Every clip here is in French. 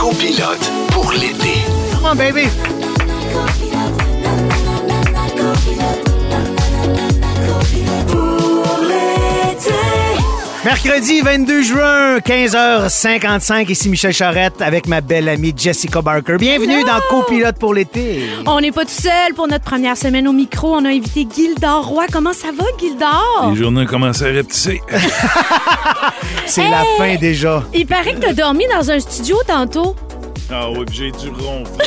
copilote pour l'été. Come on, baby! Mercredi 22 juin, 15h55, ici Michel Charrette avec ma belle amie Jessica Barker. Bienvenue dans Copilote pour l'été. On n'est pas tout seul pour notre première semaine au micro. On a invité Gildor Roy. Comment ça va, Gildor? Les journées commencent à rapetisser. C'est la fin déjà. Il paraît que t'as dormi dans un studio tantôt. Ah oui, puis j'ai du ronfler.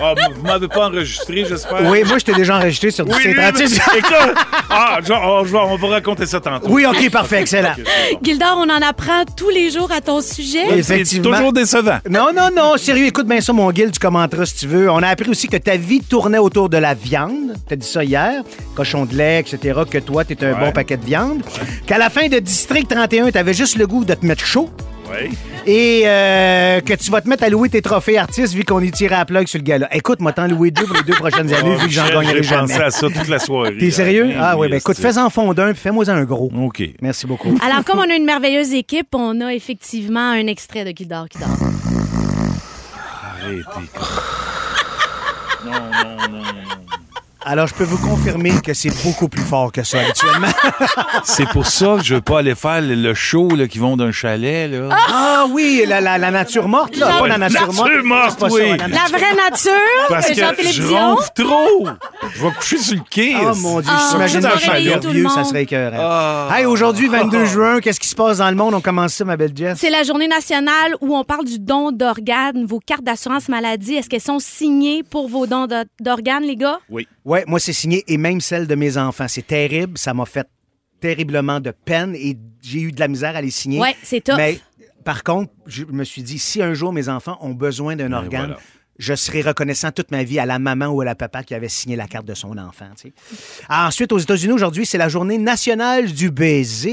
Ah, vous m'avez pas enregistré, j'espère? Oui, moi, je t'ai déjà enregistré sur Oui, ces oui, 36. mais- écoute, ah, genre, oh, je vais- on va raconter ça tantôt. Oui, OK, parfait, excellent. Ok, c'est bon. Gildor, on en apprend tous les jours à ton sujet. C'est Effectivement. toujours décevant. Non, non, non, sérieux, écoute bien ça, mon Guil, tu commenteras si tu veux. On a appris aussi que ta vie tournait autour de la viande. T'as dit ça hier, cochon de lait, etc., que toi, t'es un Ouais. bon paquet de viande. Qu'à la fin de District 31, t'avais juste le goût de te mettre chaud. Oui. Et euh, que tu vas te mettre à louer tes trophées artistes vu qu'on est tiré à plug sur le gala. Écoute, moi, t'en louer deux pour les deux prochaines années vu que j'en gagnerai J'ai jamais. pensé à ça toute la soirée. T'es sérieux? Ah oui, ben écoute, fais-en fond d'un puis fais-moi un gros. OK. Merci beaucoup. Alors, comme on a une merveilleuse équipe, on a effectivement un extrait de Gildor qui dort. Arrêtez. Non, non, non, non. Alors, je peux vous confirmer que c'est beaucoup plus fort que ça habituellement. C'est pour ça que je veux pas aller faire le- show là, qui vont d'un chalet. Là. Ah oui, la, la, la nature morte, là. Pas la nature morte. Nature morte, C'est pas ça, oui. la La nature- vraie nature, Parce que Jean-Philippe je ronfle trop. Je vais coucher sur le quai. Oh mon Dieu, Ah, je le tout le vieux, ça serait écœurant. Ah. Hey, aujourd'hui, 22 juin, qu'est-ce qui se passe dans le monde? On commence ça, ma belle Jess. C'est la journée nationale où on parle du don d'organes. Vos cartes d'assurance maladie, est-ce qu'elles sont signées pour vos dons d'organes, les gars? Oui. Ouais, moi, c'est signé, et même celle de mes enfants. C'est terrible, ça m'a fait terriblement de peine et j'ai eu de la misère à les signer. Ouais, c'est tough. Mais par contre, je me suis dit, si un jour mes enfants ont besoin d'un organe, voilà. je serai reconnaissant toute ma vie à la maman ou à la papa qui avait signé la carte de son enfant. tu sais. Ah, Ensuite, aux États-Unis, aujourd'hui, c'est la journée nationale du baiser.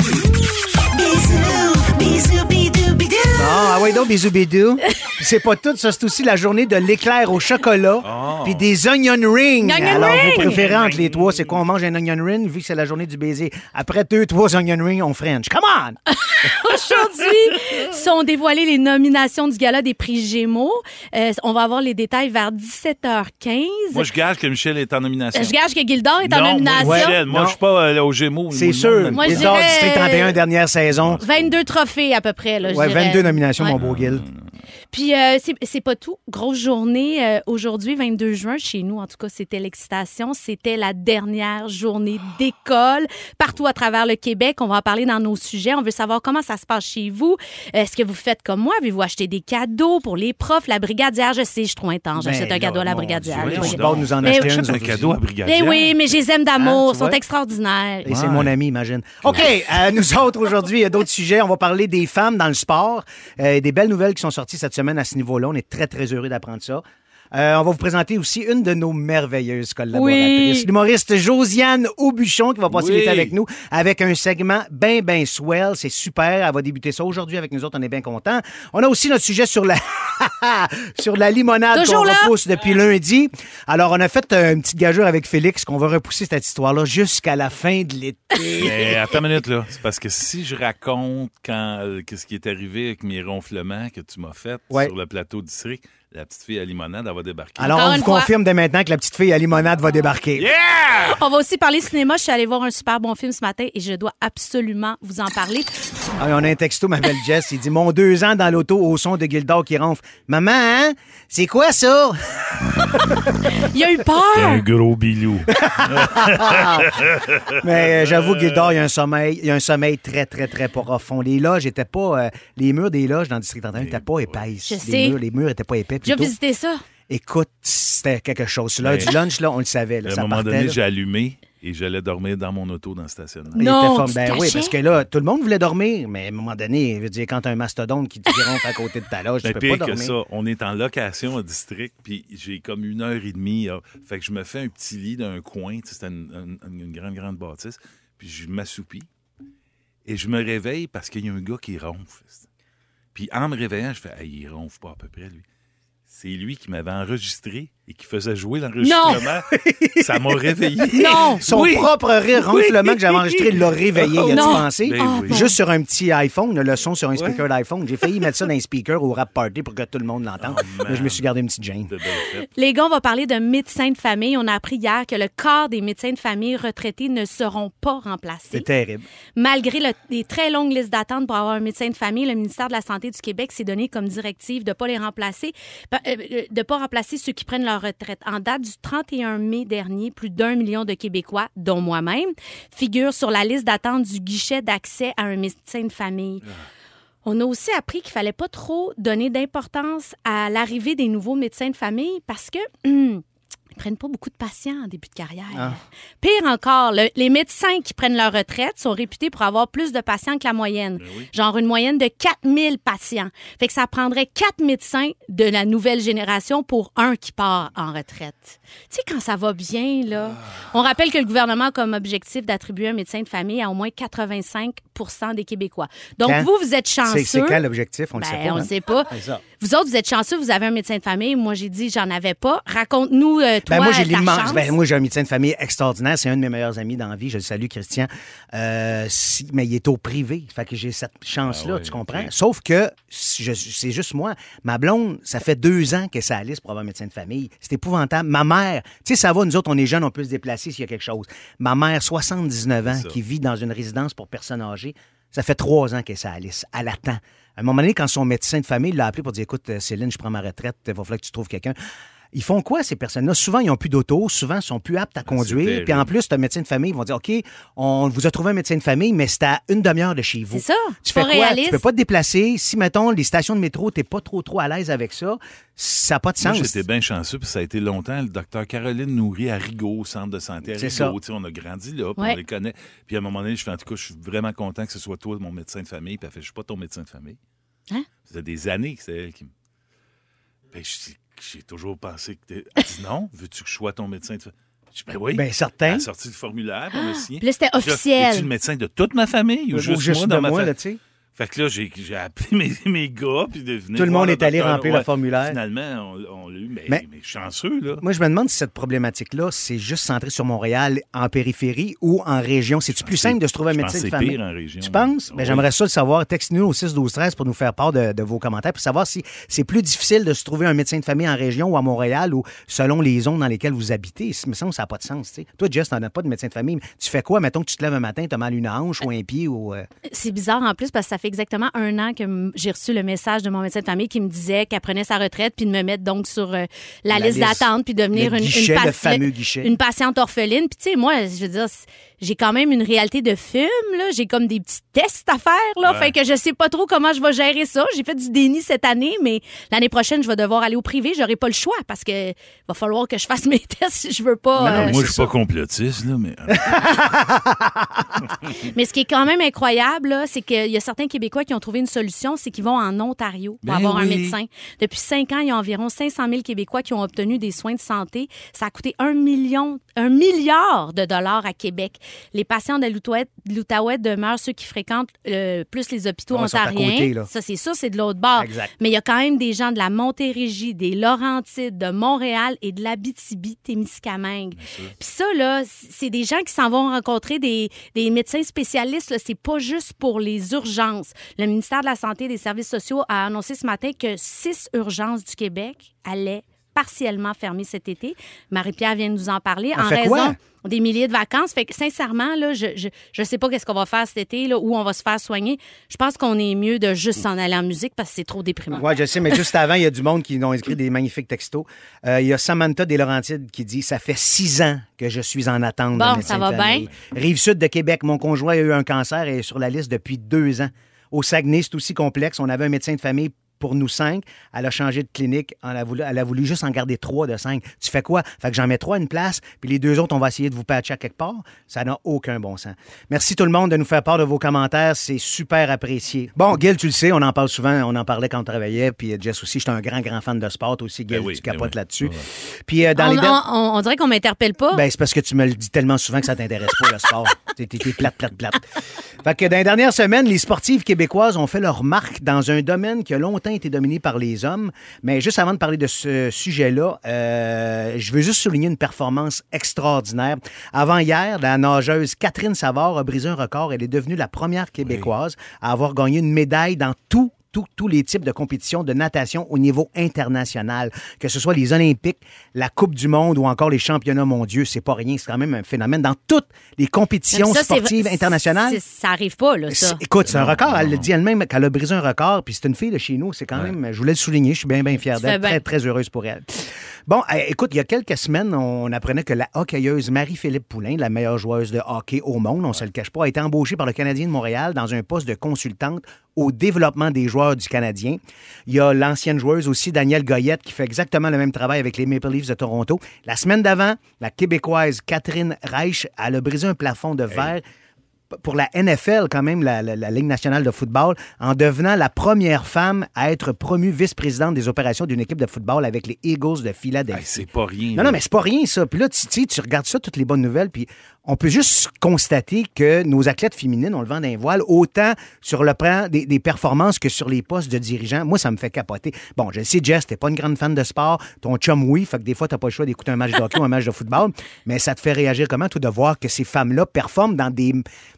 Ah, ah ouais, donc, bisous, bidou. Puis c'est pas tout, ça, c'est aussi la journée de l'éclair au chocolat, Oh. puis des onion rings. Onion Alors, ring! vos préférés entre les trois, c'est quoi? On mange un onion ring, vu que c'est la journée du baiser. Après deux, trois onion rings, on French. Come on! Aujourd'hui sont dévoilées les nominations du gala des prix Gémeaux. Euh, on va avoir les détails vers 17h15. Moi, je gage que Michel est en nomination. Je gage que Gildor est en nomination. Moi, Michel, moi, Non. je suis pas euh, au Gémeaux. C'est sûr. Moi, Dors, dirais- District 31, dernière saison. 22 trophées à peu près. Là, Ouais, dirais. 22 nominations, Ouais. mon beau Gil. Puis euh, c'est- pas tout. Grosse journée euh, aujourd'hui, 22 juin. Chez nous, en tout cas, c'était l'excitation. C'était la dernière journée d'école partout à travers le Québec. On va en parler dans nos sujets. On veut savoir comment ça se passe chez vous. Est-ce que vous faites comme moi? Avez-vous acheté des cadeaux pour les profs? La brigadière, je sais, je suis trop intense. J'achète Ben un cadeau à la brigadière. Dieu, Oui, on nous en Mais acheter oui. un. Cadeau à. Brigadier. Eh oui, mais je les aime d'amour. Hein, sont extraordinaires. Et c'est mon ami, imagine. OK, euh, nous autres, aujourd'hui, il y a d'autres sujets. On va parler des femmes dans le sport. Euh, des belles nouvelles qui sont sorties cette semaine à ce niveau-là. On est très, très heureux d'apprendre ça. Euh, on va vous présenter aussi une de nos merveilleuses collaboratrices, Oui. l'humoriste Josiane Aubuchon, qui va passer Oui. l'été avec nous avec un segment ben, ben swell. C'est super. Elle va débuter ça aujourd'hui avec nous autres. On est bien contents. On a aussi notre sujet sur la, sur la limonade Toujours qu'on repousse depuis lundi. Alors, on a fait une petite gageure avec Félix qu'on va repousser cette histoire-là jusqu'à la fin de l'été. Mais attends une minute, là. C'est parce que si je raconte quand euh, qu'est-ce qui est arrivé avec mes ronflements que tu m'as fait Ouais. sur le plateau district, la petite fille à limonade, elle va débarquer. Alors, Encore on une vous fois. confirme dès maintenant que la petite fille à limonade va débarquer. Yeah! On va aussi parler cinéma. Je suis allée voir un super bon film ce matin et je dois absolument vous en parler. Ah, on a un texto, ma belle Jess. Il dit Mon deux ans dans l'auto au son de Gildor qui ronfle. Maman, hein? C'est quoi ça? Il y a eu Un peur. gros bilou. Mais euh, j'avoue, Gildor, il y a un sommeil, il y a un sommeil très, très, très profond. Les loges étaient pas. euh, les murs des loges dans le district 31 n'étaient pas épaisses. Je les, sais. Murs, les murs étaient pas épais. J'ai plutôt. visité ça. Écoute, c'était quelque chose. L'heure du lunch, là, on le savait. Là, à un ça moment partait, donné, là. j'ai allumé et j'allais dormir dans mon auto dans le stationnement. Il Non, était fort- tu ben oui, parce que là, tout le monde voulait dormir, mais à un moment donné, je veux dire, quand t'as un mastodonte qui te ronfle à côté de ta loge, tu Mais peux pire pas que dormir. ça, on est en location au district, puis j'ai comme une heure et demie. là. Fait que je me fais un petit lit d'un coin, tu sais, c'était une, une- une grande, grande bâtisse, puis je m'assoupis. Et je me réveille parce qu'il y a un gars qui ronfle. Puis en me réveillant, je fais, hey, il ronfle pas à peu près, lui. C'est lui qui m'avait enregistré et qui faisait jouer l'enregistrement, ça m'a réveillé. Non! Son Oui. propre rire ronflement que j'avais enregistré l'a réveillé. Y a-tu Non. pensé? Ben oui. Juste sur un petit iPhone, le son sur un speaker d'iPhone. J'ai failli mettre ça dans un speaker au rap party pour que tout le monde l'entende. Oh, Mais je me suis gardé une petite fêtes. Les gars, on va parler de médecins de famille. On a appris hier que le quart des médecins de famille retraités ne seront pas remplacés. C'est terrible. Malgré le- les très longues listes d'attente pour avoir un médecin de famille, le ministère de la Santé du Québec s'est donné comme directive de ne pas les remplacer, euh, euh, de pas remplacer ceux qui prennent leur En date du 31 mai dernier, plus d'un million de Québécois, dont moi-même, figurent sur la liste d'attente du guichet d'accès à un médecin de famille. On a aussi appris qu'il fallait pas trop donner d'importance à l'arrivée des nouveaux médecins de famille parce que prennent pas beaucoup de patients en début de carrière. Ah. Pire encore, le- les médecins qui prennent leur retraite sont réputés pour avoir plus de patients que la moyenne. Ben oui. Genre une moyenne de 4000 patients. Fait que ça prendrait quatre médecins de la nouvelle génération pour un qui part en retraite. Tu sais, quand ça va bien, là. Ah. On rappelle que le gouvernement a comme objectif d'attribuer un médecin de famille à au moins 85% des Québécois. Donc, Quand? vous, vous êtes chanceux. C'est c'est quand l'objectif? On le Ben, sait pas. on hein? le sait pas. Ça. Vous autres, vous êtes chanceux, vous avez un médecin de famille. Moi, j'ai dit, j'en avais pas. Raconte-nous, euh, toi, Ben moi, j'ai ta l'immense. Ben, moi, j'ai un médecin de famille extraordinaire. C'est un de mes meilleurs amis dans la vie. Je le salue, Christian. Euh, si- mais il est au privé. Fait que j'ai cette chance-là, Ah ouais, tu comprends? Sauf que c'est juste moi. Ma blonde, ça fait deux ans sur la liste pour avoir un médecin de famille. C'est épouvantable. Ma mère, tu sais, ça va, nous autres, on est jeunes, on peut se déplacer s'il y a quelque chose. Ma mère, 79 ans, ça. qui vit dans une résidence pour personnes âgées, ça fait trois ans qu'elle est la liste. Elle attend. À un moment donné, quand son médecin de famille l'a appelé pour dire Écoute, euh, Céline, je prends ma retraite, il va falloir que tu trouves quelqu'un. Ils font quoi, ces personnes-là? Souvent, ils n'ont plus d'auto, souvent, ils sont plus aptes à conduire. terrible. Puis en plus, un médecin de famille, ils vont dire OK, on vous a trouvé un médecin de famille, mais c'est à une demi-heure de chez vous. C'est ça. Tu fais quoi? réaliste. Tu peux pas te déplacer. Si, mettons, les stations de métro, t'es pas trop, trop à l'aise avec ça, ça n'a pas de Moi, sens. j'étais bien chanceux, puis ça a été longtemps le docteur Caroline Nourri à Rigaud, au centre de santé à Rigaud. Tu On a grandi là, puis Ouais. on les connaît. Puis à un moment donné, je fais en tout cas, je suis vraiment content que ce soit toi, mon médecin de famille. Puis elle fait, je suis pas ton médecin de famille. Hein? Ça faisait des années que c'est elle qui me. Ben, je- j'ai toujours pensé que t'es. Elle dit non, veux-tu que je sois ton médecin de famille? Je dis, ben oui. Bien, certain. Elle a sorti le formulaire, puis on a signé. Puis là, c'était officiel. Es-tu le médecin de toute ma famille ou, Ou juste, juste moi de dans ma moi, famille? Fait que là, j'ai j'ai appelé mes, mes gars, puis de venir Tout le voir monde est allé docteur. remplir le formulaire. Finalement, on, on l'a eu, mais, Mais- mais chanceux, là. Moi, je me demande si cette problématique-là, c'est juste centré sur Montréal, en périphérie ou en région. C'est-tu plus simple de se trouver un Je médecin de c'est famille? pire en région. Tu penses? Ben, Oui. J'aimerais ça le savoir. Texte-nous au 6 12 13 pour nous faire part de, de vos commentaires pour savoir si c'est plus difficile de se trouver un médecin de famille en région ou à Montréal ou selon les zones dans lesquelles vous habitez. Il me semble que ça n'a pas de sens. tu sais. Toi, Jess, t'en as pas de médecin de famille. Tu fais quoi? Mettons que tu te lèves un matin, tu as mal une hanche ou un pied ou. euh, C'est bizarre en plus parce que ça fait exactement un an que j'ai reçu le message de mon médecin de famille qui me disait qu'elle prenait sa retraite puis de me mettre donc sur euh, la, La liste liste. d'attente puis devenir une, guichet, une guichet. une patiente orpheline. Puis tu sais, moi, je veux dire, j'ai quand même une réalité de film. là. J'ai comme des petits tests à faire. Là, Ouais. Fait que je sais pas trop comment je vais gérer ça. J'ai fait du déni cette année, mais l'année prochaine, je vais devoir aller au privé. J'aurai pas le choix parce que va falloir que je fasse mes tests si je veux pas. Non, non, euh, Moi, je suis pas complotiste, là, mais. Mais ce qui est quand même incroyable, là, c'est qu'il y a certains Québécois qui ont trouvé une solution, c'est qu'ils vont en Ontario pour Ben avoir un oui. médecin. Depuis cinq ans, il y a environ 500 000 Québécois qui ont obtenu des soins de santé. Ça a coûté un million, un milliard de dollars à Québec. Les patients de l'Outaouais demeurent ceux qui fréquentent euh, plus les hôpitaux Ah, ontariens. côté, ça, c'est ça, c'est de l'autre bord. Exact. Mais il y a quand même des gens de la Montérégie, des Laurentides, de Montréal et de l'Abitibi-Témiscamingue. Puis ça, là, c'est des gens qui s'en vont rencontrer des, des médecins spécialistes. C'est pas juste pour les urgences. Le ministère de la Santé et des Services sociaux a annoncé ce matin que six urgences du Québec allaient partiellement fermer cet été. Marie-Pierre vient de nous en parler. On en raison quoi? des milliers de vacances. Fait que sincèrement, là, je, je, je sais pas qu'est-ce qu'on va faire cet été, là, où on va se faire soigner. Je pense qu'on est mieux de juste s'en aller en musique parce que c'est trop déprimant. Oui, je sais, mais juste avant, il y a du monde qui ont écrit des magnifiques textos. Euh, il y a Samantha des Laurentides qui dit Ça fait six ans que je suis en attente. Bon, ça va de famille. Rive-Sud de Québec, mon conjoint a eu un cancer et est sur la liste depuis deux ans. Au Saguenay, c'est aussi complexe. On avait un médecin de famille pour nous cinq. Elle a changé de clinique. Elle a voulu, elle a voulu juste en garder trois de cinq. Tu fais quoi? Fait que j'en mets trois à une place, puis les deux autres, on va essayer de vous patcher à quelque part. Ça n'a aucun bon sens. Merci tout le monde de nous faire part de vos commentaires. C'est super apprécié. Bon, Gil, tu le sais, on en parle souvent. On en parlait quand on travaillait. Puis euh, Jess aussi, j'étais un grand, grand fan de sport aussi. Gil, Ben oui, tu ben capotes oui. là-dessus. Ouais. Puis euh, dans on, les... on- on- on dirait qu'on m'interpelle pas. Ben, c'est parce que tu me le dis tellement souvent que ça t'intéresse pas, le sport. T'es plate, plate, plate. Fait que dans les dernières semaines, les sportives québécoises ont fait leur marque dans un domaine qui a longtemps été dominé par les hommes. Mais juste avant de parler de ce sujet-là, euh, je veux juste souligner une performance extraordinaire. Avant hier, la nageuse Catherine Savard a brisé un record. Elle est devenue la première Québécoise à avoir gagné une médaille dans tout tous- tous les types de compétitions de natation au niveau international, que ce soit les Olympiques, la Coupe du Monde ou encore les championnats mondiaux. C'est pas rien, c'est quand même un phénomène dans toutes les compétitions Ça, sportives internationales. Ça arrive pas, là, ça. Écoute, c'est un record. Elle le dit elle-même qu'elle a brisé un record. Puis c'est une fille de chez nous. C'est quand même, je voulais le souligner. Je suis bien, bien fier d'elle. Très, très heureuse pour elle. Bon, euh, écoute, il y a quelques semaines, on apprenait que la hockeyeuse Marie-Philippe Poulain, la meilleure joueuse de hockey au monde, on se le cache pas, a été embauchée par le Canadien de Montréal dans un poste de consultante au développement des joueurs du Canadien. Il y a l'ancienne joueuse aussi, Danielle Goyette, qui fait exactement le même travail avec les Maple Leafs de Toronto. La semaine d'avant, la Québécoise Catherine Reich, elle a brisé un plafond de verre pour la NFL, quand même, la, la- la Ligue nationale de football, en devenant la première femme à être promue vice-présidente des opérations d'une équipe de football avec les Eagles de Hey, Philadelphie. c'est pas rien. Non, non, mais c'est pas rien, ça. Puis là, tu, tu regardes ça, toutes les bonnes nouvelles, puis on peut juste constater que nos athlètes féminines ont le vent d'un voile, autant sur le plan des, des performances que sur les postes de dirigeants. Moi, ça me fait capoter. Bon, je le sais, Jess, t'es pas une grande fan de sport. Ton chum, oui, fait que des fois, t'as pas le choix d'écouter un match de hockey ou un match de football. Mais ça te fait réagir comment, tout de voir que ces femmes-là performent dans des,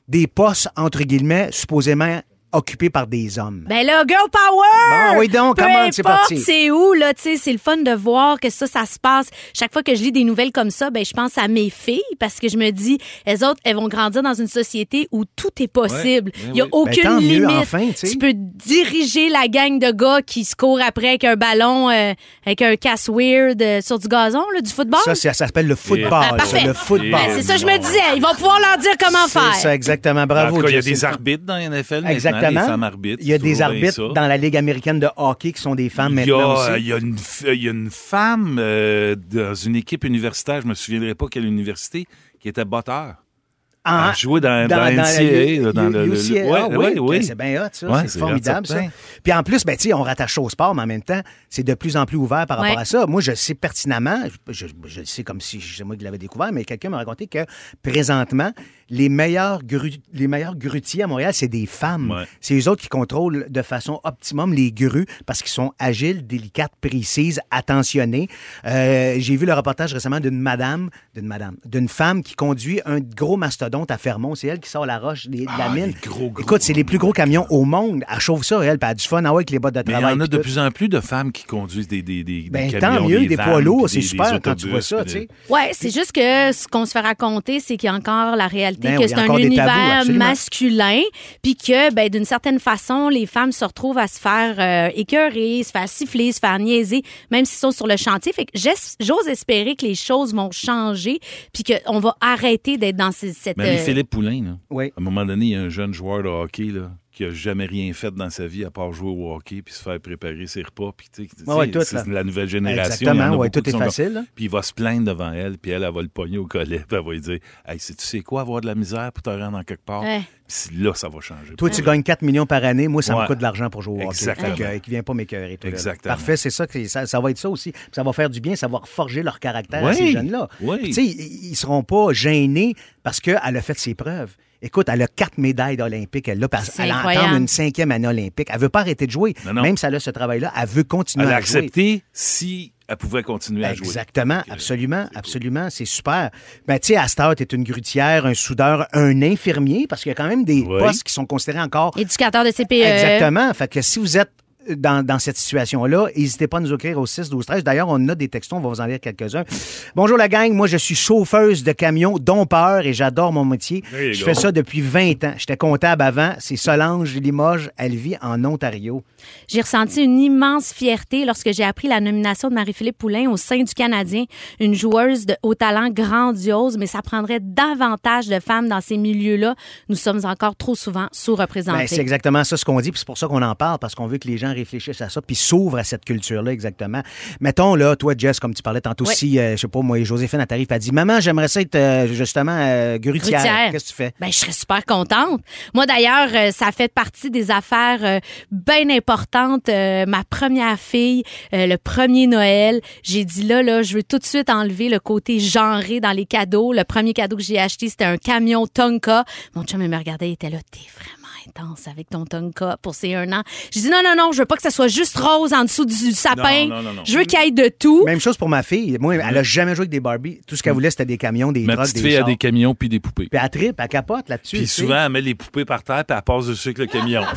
des postes, entre guillemets, supposément occupés par des hommes? Ben là, girl power! Bon, oui donc, Peu comment c'est parti? c'est où, là, tu sais, c'est le fun de voir que ça, ça se passe. Chaque fois que je lis des nouvelles comme ça, ben je pense à mes filles parce que je me dis, elles autres, elles vont grandir dans une société où tout est possible. Ouais, Il y a oui. aucune Ben, mieux, limite. enfin, tu sais. peux diriger la gang de gars qui se courent après avec un ballon, euh, avec un casse weird euh, sur du gazon, là, du football. Ça, c'est- ça s'appelle le football. Ah, ça, parfait. le football. Ben, c'est ça, je me disais. Ils vont pouvoir leur dire comment C'est faire. ça, exactement. En Bravo, il y a des arbitres dans la NFL Exactement. Maintenant, des femmes arbitres. Il y a des arbitres dans la Ligue américaine de hockey qui sont des femmes Il y, maintenant a, aussi. il y a une, f- il y a une femme euh, dans une équipe universitaire, je me souviendrai pas quelle université, qui était batteur. Ah, Elle jouait dans, dans, NCAA, là, dans le, le- UCLA. le- Ah ouais, oui, ouais, oui. C'est bien hot, ça. Ouais, c'est formidable, ça. Puis en plus, ben, on rattache ça au sport, mais en même temps, c'est de plus en plus ouvert par rapport Ouais. à ça. Moi, je sais pertinemment, je, je- je le sais comme si c'est moi qui l'avais découvert, mais quelqu'un m'a raconté que présentement, les meilleurs, gru- les meilleurs grutiers à Montréal, c'est des femmes. Ouais. C'est eux autres qui contrôlent de façon optimum les grues parce qu'ils sont agiles, délicates, précises, attentionnées. Euh, J'ai vu le reportage récemment d'une madame, d'une madame, d'une femme qui conduit un gros mastodonte à Fermont. C'est elle qui sort la roche de la Ah, mine. les gros, gros, Écoute, c'est les plus gros camions au monde. Elle chauffe ça, elle, puis elle a du fun ah ouais, avec les bottes de Mais il y travail. en a de tout. plus en plus de femmes qui conduisent des, des, des, Ben, des tant camions, mieux, des, des vannes, poids lourds, c'est super quand tu vois ça. Ouais, c'est juste que ce qu'on se fait raconter, c'est qu'il y a encore la réalité Ben que oui, c'est un tabous, univers masculin, puis que ben d'une certaine façon, les femmes se retrouvent à se faire euh, écœurer, se faire siffler, se faire niaiser, même s'ils sont sur le chantier. Fait que j'ose espérer que les choses vont changer, puis qu'on va arrêter d'être dans ce- cette. euh, Marie-Philippe Poulain, là, Oui. à un moment donné, il y a un jeune joueur de hockey là, qui a jamais rien fait dans sa vie à part jouer au hockey puis se faire préparer ses repas. Puis, tu sais, Ouais, ouais, sais, c'est la nouvelle génération. Exactement, ouais, tout est comme- facile. Puis il va se plaindre devant elle, puis elle, elle va le pogner au collet, puis elle va lui dire Hey, c'est- tu sais quoi, avoir de la misère pour te rendre en quelque part? Ouais. Puis c'est là, ça va changer. Toi, tu gagnes 4 millions par année. Moi, ça me coûte de l'argent pour jouer au hockey. Exactement. Euh, qui vient pas m'écœurer. Exactement. Parfait, c'est ça, que ça. Ça va être ça aussi. Puis Ça va faire du bien, ça va forger leur caractère à ces jeunes-là. Oui. Puis, Tu sais, ils ils seront pas gênés parce qu'elle a fait ses preuves. Écoute, elle a quatre médailles olympiques. Elle, a, elle incroyable. une cinquième année olympique. Elle veut pas arrêter de jouer. Non, non. Même si elle a ce travail-là, elle veut continuer Elle a à jouer. accepté si elle pouvait continuer à jouer. Exactement, absolument, absolument, c'est super. Ben, tu sais, à cette heure, t'es une grutière, un soudeur, un infirmier, parce qu'il y a quand même des Oui. postes qui sont considérés encore Éducateur de CPE. Exactement. Fait que si vous êtes dans, dans cette situation-là, n'hésitez pas à nous écrire au 6 12 13. D'ailleurs, on a des textos, on va vous en lire quelques-uns. Bonjour la gang, moi je suis chauffeuse de camion dompeur et j'adore mon métier. Je go. fais ça depuis 20 ans. J'étais comptable avant, c'est Solange Limoges, elle vit en Ontario. J'ai ressenti une immense fierté lorsque j'ai appris la nomination de Marie-Philippe Poulain au sein du Canadien, une joueuse de haut talent grandiose, mais ça prendrait davantage de femmes dans ces milieux-là. Nous sommes encore trop souvent Ben, sous-représentés. c'est exactement ça ce qu'on dit, puis c'est pour ça qu'on en parle, parce qu'on veut que les gens réfléchissent à ça, puis s'ouvrent à cette culture-là, exactement. Mettons, là, toi, Jess, comme tu parlais tantôt, Oui. si, euh, je sais pas, moi, Joséphine, t'arrive, elle dit Maman, j'aimerais ça être euh, justement euh, grutière. Grutière. Qu'est-ce que tu fais? Ben, je serais super contente. Moi, d'ailleurs, euh, ça fait partie des affaires euh, bien importantes. Ma première fille, le premier Noël, j'ai dit là, là, je veux tout de suite enlever le côté genré dans les cadeaux. Le premier cadeau que j'ai acheté, c'était un camion Tonka. Mon chum, il me regardait, il était là, t'es vraiment intense avec ton Tonka pour ses un an. J'ai dit non, non, non, je veux pas que ça soit juste rose en dessous du sapin. Non, non, non, non. Je veux qu'il y ait de tout. Même chose pour ma fille. Moi, elle a jamais joué avec des Barbies. Tout ce qu'elle voulait, c'était des camions, des Ma drogues, petite des fille a des camions puis des poupées. Puis elle tripe, elle capote là-dessus. Puis sais. souvent, elle met les poupées par terre puis elle passe dessus avec le camion.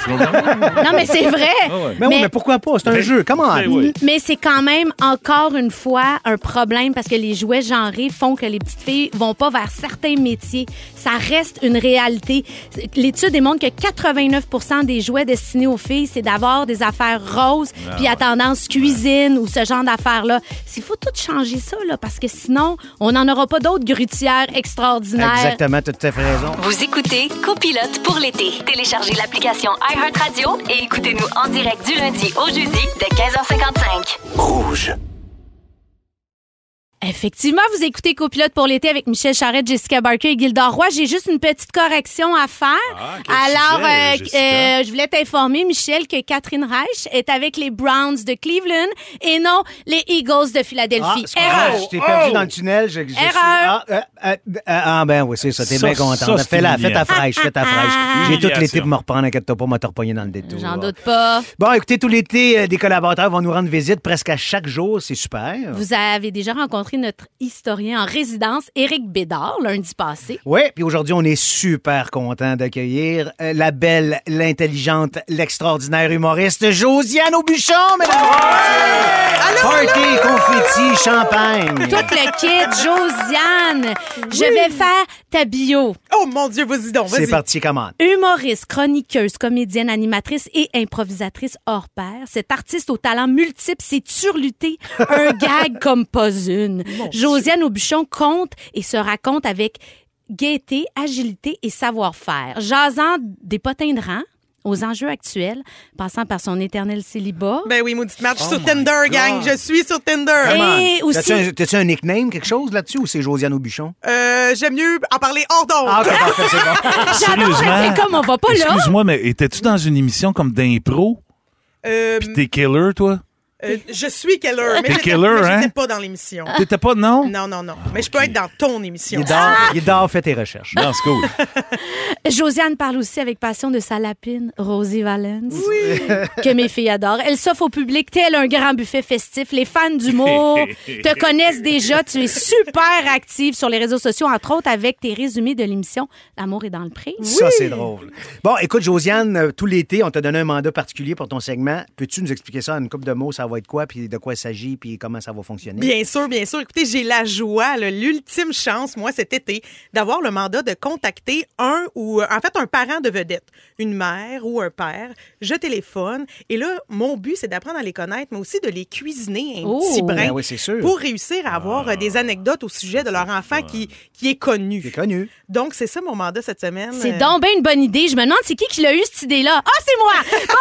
Non, mais c'est vrai. Ah ouais. Mais, oui, Mais- mais pourquoi pas? C'est un jeu. Comment? oui. Mais c'est quand même encore une fois un problème parce que les jouets genrés font que les petites filles vont pas vers certains métiers. Ça reste une réalité. L'étude démontre que 89 des jouets destinés aux filles, c'est d'avoir des affaires roses Ah puis à tendance cuisine ou ce genre d'affaires-là. Il faut tout changer ça, là, parce que sinon, on n'en aura pas d'autres grutières extraordinaires. Exactement, tu as tout à fait raison. Vous écoutez Copilote pour l'été. Téléchargez l'application iHeartRadio et écoutez-nous en direct du lundi au jeudi dès 15h55. Rouge. Effectivement, vous écoutez Copilote pour l'été avec Michel Charette, Jessica Barker et Gilda Roy. J'ai juste une petite correction à faire. Ah, Alors, sujet, euh, euh, je voulais t'informer, Michel, que Catherine Reich est avec les Browns de Cleveland et non les Eagles de Ah, Philadelphie. c'est Erreur. je t'ai perdu dans le tunnel. Je, je suis- Erreur. ah, euh, ah, ben oui, c'est ça. T'es bien content. ça, c'est Fais-la, fais ta fraîche, fais ta fraîche. J'ai tout l'été pour me reprendre, inquiète-toi pas, m'a te dans le détour. J'en doute pas. Bon, écoutez, tout l'été, euh, des collaborateurs vont nous rendre visite presque à chaque jour. C'est super. Vous avez déjà rencontré notre historien en résidence, Éric Bédard, lundi passé. Oui, puis aujourd'hui, on est super content d'accueillir euh, la belle, l'intelligente, l'extraordinaire humoriste Josiane Aubuchon, mesdames et messieurs. Party, confetti, champagne. Tout le kit, Josiane. Je vais faire ta bio. Oh mon Dieu, vas-y donc, C'est vas-y. parti, commande. Humoriste, chroniqueuse, comédienne, animatrice et improvisatrice hors pair, cette artiste aux talents multiples s'est surluté un gag comme pas une. Josiane Aubuchon compte et se raconte avec gaieté, agilité et savoir-faire, jasant des potins de rang aux enjeux actuels, passant par son éternel célibat. Ben oui, maudite match Oh sur Tinder, God. gang. Je suis sur Tinder. Et aussi- T'as-tu un, un nickname, quelque chose là-dessus, ou c'est Josiane Aubuchon? Euh, J'aime mieux en parler hors d'onde. Ah, c'est bon. J'adore, comme on va pas là. Excuse-moi, mais étais-tu dans une émission comme d'impro? Euh, Puis t'es killer, toi? Euh, je suis Keller, mais T'es j'étais Keller, mais hein? j'étais pas dans l'émission. T'étais pas, non? Non, non, non. Mais je peux être dans ton émission. Il est dehors, il est dehors, fais tes recherches. Non, c'est cool. Josiane parle aussi avec passion de sa lapine, Rosie Valence, que mes filles adorent. Elle s'offre au public tel un grand buffet festif. Les fans d'humour te connaissent déjà. Tu es super active sur les réseaux sociaux, entre autres avec tes résumés de l'émission L'amour est dans le pré. Ça, c'est drôle. Bon, écoute, Josiane, euh, tout l'été, on t'a donné un mandat particulier pour ton segment. Peux-tu nous expliquer ça en une couple de mots? Ça va être quoi, puis de quoi il s'agit, puis comment ça va fonctionner? Bien sûr, bien sûr. Écoutez, j'ai la joie, l'ultime chance, moi, cet été, d'avoir le mandat de contacter un ou, en fait, un parent de vedette, une mère ou un père. Je téléphone. Et là, mon but, c'est d'apprendre à les connaître, mais aussi de les cuisiner un Oh! petit brin Ben oui, c'est sûr. pour réussir à avoir euh, des anecdotes au sujet de leur enfant qui, qui est connu. C'est connu. Donc, c'est ça mon mandat cette semaine. C'est donc bien une bonne idée. Je me demande c'est qui qui l'a eu cette idée-là? Ah, c'est moi!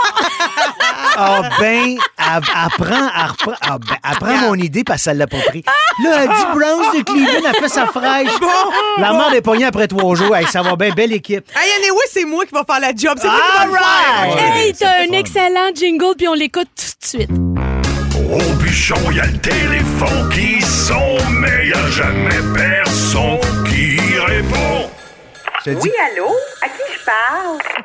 Ah ben, elle prend, elle reprend- ah ben, elle prend mon idée parce qu'elle l'a pas pris. Là, elle dit Browns de Cleveland, elle fait sa fraîche. La mort est pognée après trois jours. Hey, ça va bien, belle équipe. Hey, anyway, c'est moi qui va faire la job. C'est moi qui va le faire. Hey, t'as un fun. excellent jingle, puis on l'écoute tout de suite. Au bûchon, y a le téléphone qui sonne, mais y a jamais personne. Dis, allô? À qui je parle?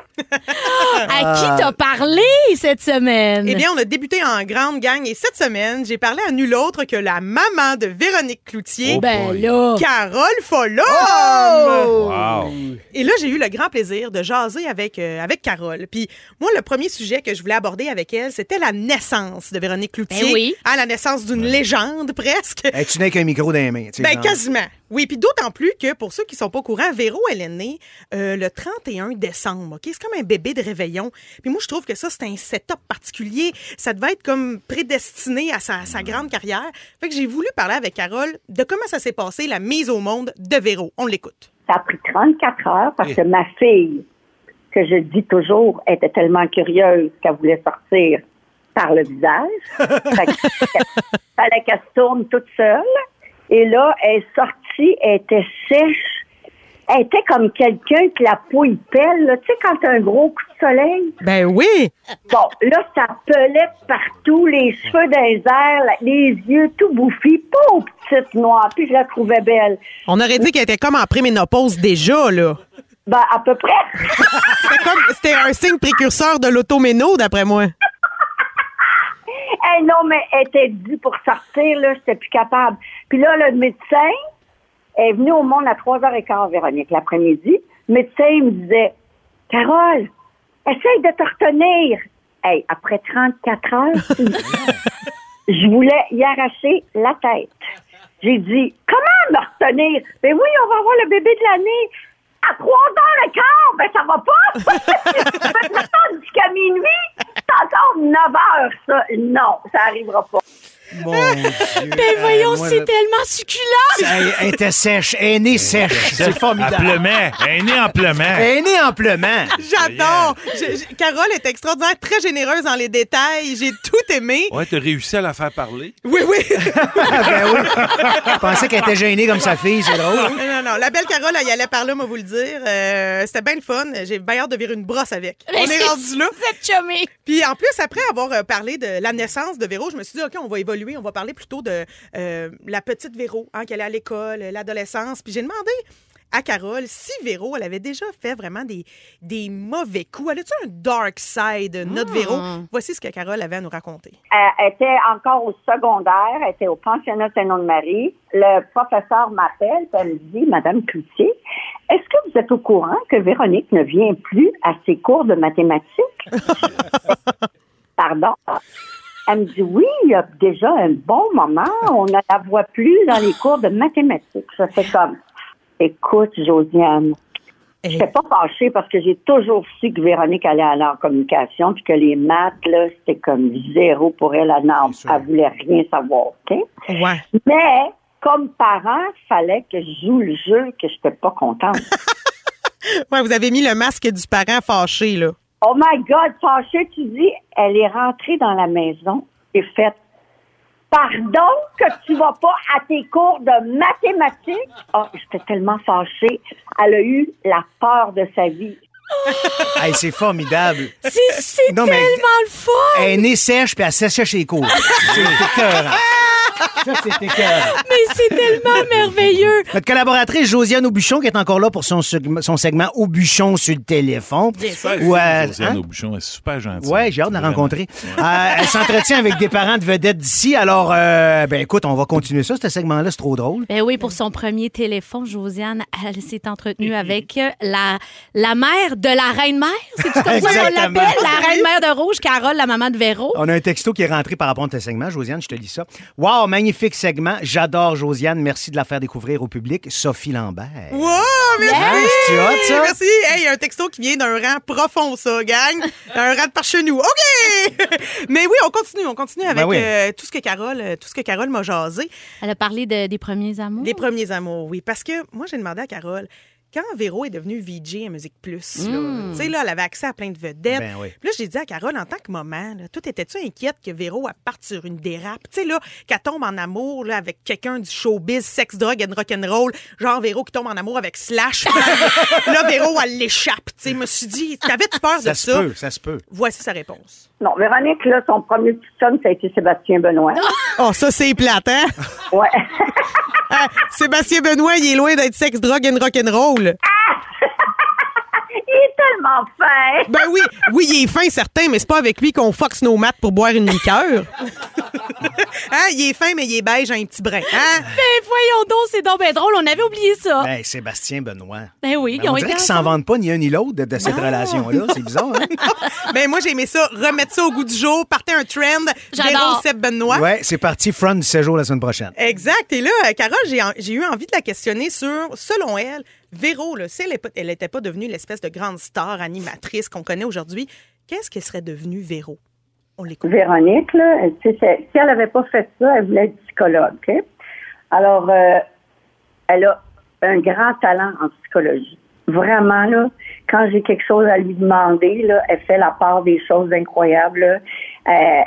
À qui t'as parlé cette semaine? Eh bien, on a débuté en grande gang et cette semaine, j'ai parlé à nul autre que la maman de Véronique Cloutier, Oh ben là. Carole Follum. Oh! Wow. Et là, j'ai eu le grand plaisir de jaser avec, euh, avec Carole. Puis moi, le premier sujet que je voulais aborder avec elle, c'était la naissance de Véronique Cloutier. Ben oui. Ah, la naissance d'une légende, presque. hey, tu n'es qu'un micro dans les mains. tu sais, Ben, genre. quasiment. Oui, puis d'autant plus que pour ceux qui sont pas au courant, Véro, elle est née euh, le 31 décembre. OK? C'est comme un bébé de réveillon. Puis moi, je trouve que ça, c'est un setup particulier. Ça devait être comme prédestiné à sa, sa grande carrière. Fait que j'ai voulu parler avec Carole de comment ça s'est passé, la mise au monde de Véro. On l'écoute. Ça a pris 34 heures parce que ma fille, que je dis toujours, était tellement curieuse qu'elle voulait sortir par le visage. fait que, fallait qu'elle se tourne toute seule. Et là, elle est sortie, elle était sèche. Elle était comme quelqu'un que la pouille pèle, là. Tu sais, quand t'as un gros coup de soleil. Ben oui! Bon, là, ça pelait partout, les cheveux dans les airs, les yeux tout bouffis, pauvre petite noire, puis je la trouvais belle. On aurait dit qu'elle était comme en préménopause déjà, là. Ben, à peu près. C'était comme, c'était un signe précurseur de l'automéno, d'après moi. Eh non, mais elle était due pour sortir, là, j'étais plus capable. Puis là, le médecin est venu au monde à 3h15, Véronique, l'après-midi. Le médecin il me disait, Carole, essaye de te retenir. Hey, après 34 heures, je voulais y arracher la tête. J'ai dit, comment me retenir? Ben oui, on va avoir le bébé de l'année. À 3h15, ben ça va pas. Attendre jusqu'à minuit. C'est encore 9 heures, ça. Non, ça arrivera pas. Mon Dieu. Ben voyons, Euh, c'est tellement succulent! Elle, elle était sèche. Elle est née sèche. C'est formidable. Amplement. Elle est née amplement. Elle est née amplement. J'adore. Je- je- Carole est extraordinaire, très généreuse dans les détails. J'ai tout aimé. Ouais, t'as réussi à la faire parler. Oui, oui. ben oui. Je pensais qu'elle était gênée comme sa fille. C'est drôle. hein? Non, non. La belle Carole, elle y allait par là, moi, vous le dire. Euh, C'était bien le fun. J'ai bien hâte de virer une brosse avec. Mais On est rendu là. Vous êtes. Puis en plus, après avoir euh, parlé de la naissance de Véro, je me suis dit, OK, on va évoluer, on va parler plutôt de euh, la petite Véro, hein, qu'elle est à l'école, l'adolescence. Puis j'ai demandé à Carole si Véro, elle avait déjà fait vraiment des, des mauvais coups. Elle a-tu un dark side, euh, notre Véro? Voici ce que Carole avait à nous raconter. Elle était encore au secondaire, elle était au pensionnat Saint-Nom-de-Marie. Le professeur m'appelle, elle me dit, Madame Cloutier, est-ce que vous êtes au courant que Véronique ne vient plus à ses cours de mathématiques? Pardon? Elle me dit, oui, il y a déjà un bon moment, on ne la voit plus dans les cours de mathématiques. Ça fait comme, écoute, Josiane, je n'étais pas fâchée parce que j'ai toujours su que Véronique allait aller en communication puis que les maths, là, c'était comme zéro pour elle. Elle, elle voulait rien savoir? Ouais. Mais, comme parent, fallait que je joue le jeu que je n'étais pas contente. Ouais, vous avez mis le masque du parent fâché, là. oh my God, fâchée, tu dis, elle est rentrée dans la maison et faite Pardon que tu vas pas à tes cours de mathématiques? Oh, j'étais tellement fâchée. Elle a eu la peur de sa vie. Hey, c'est formidable. C'est tellement le fun! Elle est née sèche puis elle sèche ses cours. C'est écœurant. Ça, c'est écœurant. Mais c'est tellement merveilleux! Notre collaboratrice Josiane Aubuchon qui est encore là pour son, son segment Aubuchon sur le téléphone. Super fine, euh, Josiane hein? Aubuchon, elle est super gentille. Ouais, j'ai hâte de la rencontrer. Euh, elle s'entretient avec des parents de vedettes d'ici. Alors, euh, ben écoute, on va continuer ça. Ce segment-là, c'est trop drôle. Ben oui, pour son premier téléphone, Josiane, elle s'est entretenue avec la, la mère de la reine-mère. C'est tout comme ça qu'on l'appelle? La reine-mère de Rouge, Carole, la maman de Véro. On a un texto qui est rentré par rapport à ton segment. Josiane, je te lis ça. Wow, magnifique segment. J'adore Josiane. Merci de la faire découvrir au public. Sophie Lambert. Wow, merci! Hein, c'est-tu hot, ça? Merci! Hey, un texto qui vient d'un rang profond, ça, gang. Un rang de par chez nous. OK! Mais oui, on continue. On continue avec Ben oui. euh, tout ce que Carole, euh, tout ce que Carole m'a jasé. Elle a parlé de- des premiers amours. Les premiers amours, oui. Parce que moi, j'ai demandé à Carole, quand Véro est devenue VJ à Musique Plus, là, tu sais, là, elle avait accès à plein de vedettes. Ben oui. Puis là, j'ai dit à Carole, en tant que maman, là, toi, étais-tu inquiète que Véro elle parte sur une dérape? Tu sais, là, qu'elle tombe en amour là, avec quelqu'un du showbiz, sex, drogue and rock'n'roll, genre Véro qui tombe en amour avec Slash. là, Véro, elle l'échappe. Tu sais, je me suis dit, t'avais-tu peur Ça de ça? peut, ça se peut. Voici sa réponse. Non, Véronique, là, son premier petit chum, ça a été Sébastien Benoît. Oh, ça, c'est plate, hein? Ouais. Ah, Sébastien Benoît, il est loin d'être sex, drogue and rock'n'roll. Il est tellement fin. Ben oui, oui, il est fin, certain, mais c'est pas avec lui qu'on foxe nos maths pour boire une liqueur. hein, il est fin, mais il est beige, un petit brin. Hein? Ben voyons donc, c'est donc ben drôle. On avait oublié ça. Ben, Sébastien Benoît. Ben oui, Ben, ils on ont dirait qu'ils s'en vendent pas ni un ni l'autre de, de cette relation-là. C'est bizarre, hein? Ben moi, j'ai aimé ça, remettre ça au goût du jour, partir un trend, J'adore. Seb Benoît. Ouais, c'est parti. Front du séjour la semaine prochaine. Exact. Et là, euh, Carole, j'ai, en- j'ai eu envie de la questionner sur, selon elle, Véro, là, si elle n'était pas devenue l'espèce de grande star animatrice qu'on connaît aujourd'hui, qu'est-ce qu'elle serait devenue, Véro? On l'écoute. Véronique, là, si elle n'avait pas fait ça, elle voulait être psychologue. OK? Alors, euh, elle a un grand talent en psychologie. Vraiment, là, quand j'ai quelque chose à lui demander, là, elle fait la part des choses incroyables. là.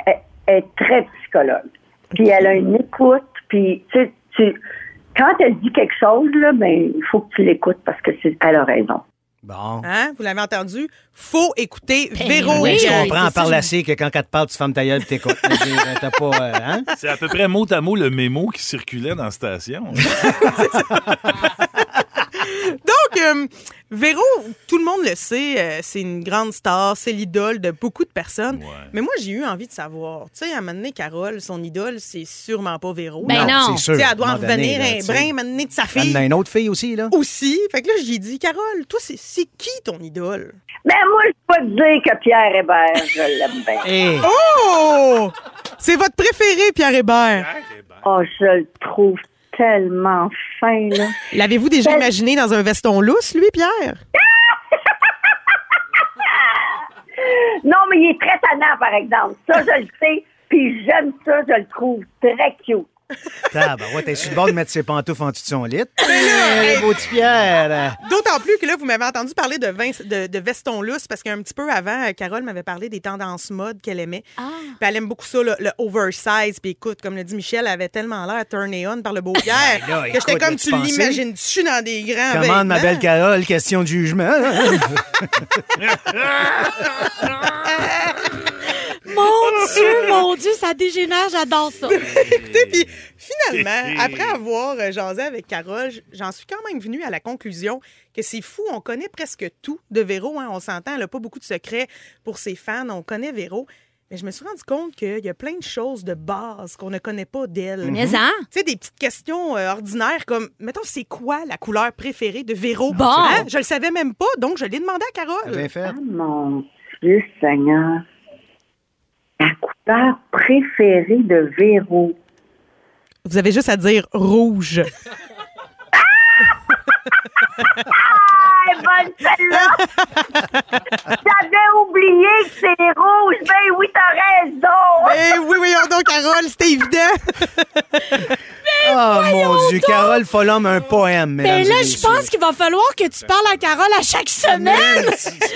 Elle, elle est très psychologue. Puis elle a une écoute. Puis, tu sais, tu- quand elle dit quelque chose, là, ben, il faut que tu l'écoutes parce que c'est, elle a raison. Bon. Hein? Vous l'avez entendu? Faut écouter Ben Véro. oui, je comprends par la que quand elle te parle, tu fermes ta gueule et t'écoutes. T'as pas. euh, hein? C'est à peu près mot à mot le mémo qui circulait dans la station. Donc, euh, Véro, tout le monde le sait, euh, c'est une grande star, c'est l'idole de beaucoup de personnes. Ouais. Mais moi, j'ai eu envie de savoir. Tu sais, à un moment donné, Carole, son idole, c'est sûrement pas Véro. Ben non. c'est sûr. Elle doit en revenir un brin, à un moment donné, de sa fille a une autre fille aussi, là. aussi. Fait que là, j'ai dit, Carole, toi, c'est c'est qui ton idole? Mais moi, je peux te dire que Pierre Hébert, je l'aime bien. Eh, Oh! C'est votre préféré, Pierre Hébert. Oh, je le trouve tellement fin, là. L'avez-vous déjà imaginé dans un veston lousse, lui, Pierre? Non, mais il est très tannant, par exemple. Ça, je le sais. Puis j'aime ça, je le trouve très cute. Tabarouette, t'es sur le bord de mettre ses pantoufles en dessous de son lit? là, Eh, hey. beau petit Pierre. D'autant plus que là, vous m'avez entendu parler de, vin- de, de veston lousse parce qu'un petit peu avant, euh, Carole m'avait parlé des tendances mode qu'elle aimait. Ah. Puis elle aime beaucoup ça, le, le oversize. Puis écoute, comme le dit Michel, elle avait tellement l'air turné on par le beau Pierre Ben là, que j'étais comme là, tu tu pensais? l'imagines-tu dans des grands Commande, ma belle Carole, question de jugement. Mon Dieu, mon Dieu, ça dégénère, j'adore ça. Écoutez, puis finalement, après avoir euh, jasé avec Carole, j'en suis quand même venue à la conclusion que c'est fou. On connaît presque tout de Véro. hein. On s'entend, elle n'a pas beaucoup de secrets pour ses fans. On connaît Véro. Mais je me suis rendu compte qu'il y a plein de choses de base qu'on ne connaît pas d'elle. Mais hein? Tu sais, des petites questions euh, ordinaires comme, mettons, c'est quoi la couleur préférée de Véro? Bon. Hein? Je le savais même pas, donc je l'ai demandé à Carole. Bien fait. Ah, mon Dieu Seigneur. La couleur préférée de Véro. Vous avez juste à dire rouge. Ah, bonne celle-là! J'avais oublié que c'est rouge. Ben oui, t'as raison. Eh oui, oui, donc, Carole, c'était évident. Oh mon Dieu, Carole Follum, un poème. Mais Ben là, je pense qu'il va falloir que tu parles à Carole à chaque semaine.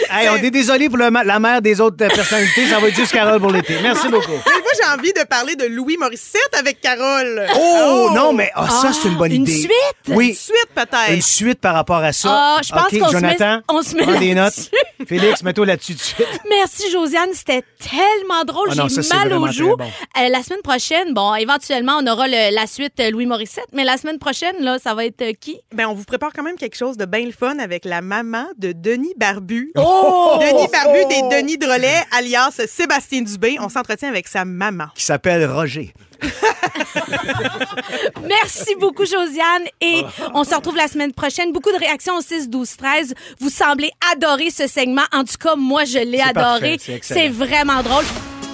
Hey, on est désolé pour le ma- la mère des autres euh, personnalités. Ça va être juste Carole pour l'été. Merci beaucoup. Mais moi, j'ai envie de parler de Louis Morissette avec Carole. Oh, non, mais ah, ça, c'est une bonne une idée. suite? Oui. Une suite, peut-être. Une suite par rapport à ça. Ah, je pense OK, qu'on Jonathan, met- on se met prends des notes. là-dessus. Félix, mets-toi là-dessus tout de suite. Merci, Josiane. C'était tellement drôle. Ah non, J'ai mal aux joues. bon. Euh, la semaine prochaine, bon, éventuellement, on aura le- la suite euh, Louis Morissette, mais la semaine prochaine, là, ça va être euh, qui? Ben, on vous prépare quand même quelque chose de bien le fun avec la maman de Denis Barbu. Oh! Denis Barbu des Denis Drolet, alias Sébastien Dubé. On s'entretient avec sa maman. Qui s'appelle Roger. Merci beaucoup, Josiane. Et on se retrouve la semaine prochaine. Beaucoup de réactions au 6, 12, 13. Vous semblez adorer ce segment. En tout cas, moi, je l'ai adoré. C'est vraiment drôle.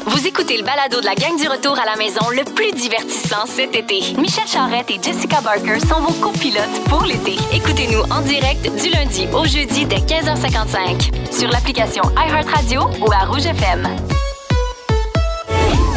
Vous écoutez le balado de la gang du retour à la maison le plus divertissant cet été. Michel Charrette et Jessica Barker sont vos copilotes pour l'été. Écoutez-nous en direct du lundi au jeudi dès 15h55 sur l'application iHeartRadio ou à Rouge FM.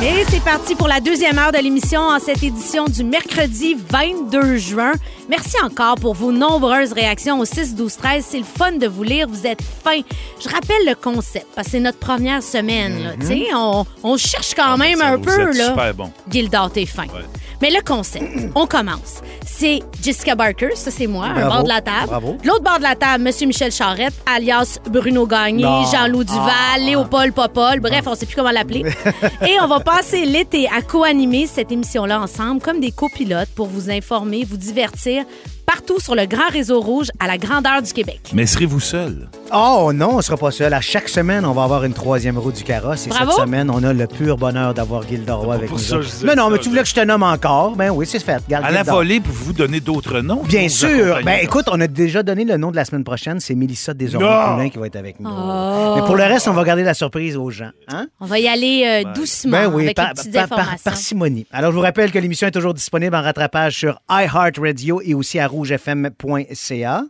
Et c'est parti pour la deuxième heure de l'émission en cette édition du mercredi 22 juin. Merci encore pour vos nombreuses réactions au 6 12 13. C'est le fun de vous lire. Vous êtes fins. Je rappelle le concept parce que c'est notre première semaine. là, tu sais. on, on cherche quand même Ça, un vous peu. êtes là. super bon. Gildor, t'es fin. Ouais. Mais le concept, on commence. C'est Jessica Barker, ça c'est moi, un bord de la table. Bravo. L'autre bord de la table, Monsieur Michel Charrette, alias Bruno Gagné. Jean-Loup Duval, Ah. Léopold Popol, bref, on sait plus comment l'appeler. Et on va passer l'été à co-animer cette émission-là ensemble comme des copilotes pour vous informer, vous divertir det partout sur le grand réseau rouge à la grandeur du Québec. Mais serez-vous seul? Oh non, on sera pas seul. À chaque semaine, on va avoir une troisième roue du carrosse. Et Bravo. cette semaine, on a le pur bonheur d'avoir Gilda Roy avec pour nous. ça que autres. je disais Non, non, mais tu voulais que je te nomme encore? Ben oui, c'est fait. Garde À la volée, pour vous donner d'autres noms? Bien sûr. Ben écoute, on a déjà donné le nom de la semaine prochaine. C'est Mélissa Non. Desormeaux-Poulain qui va être avec nous. Oh. Mais pour le reste, on va garder la surprise aux gens. Hein? On va y aller euh, doucement Ben oui, avec par, les petites par- par- parcimonie. Alors, je vous rappelle que l'émission est toujours disponible en rattrapage sur iHeartRadio et aussi à rougefm.ca.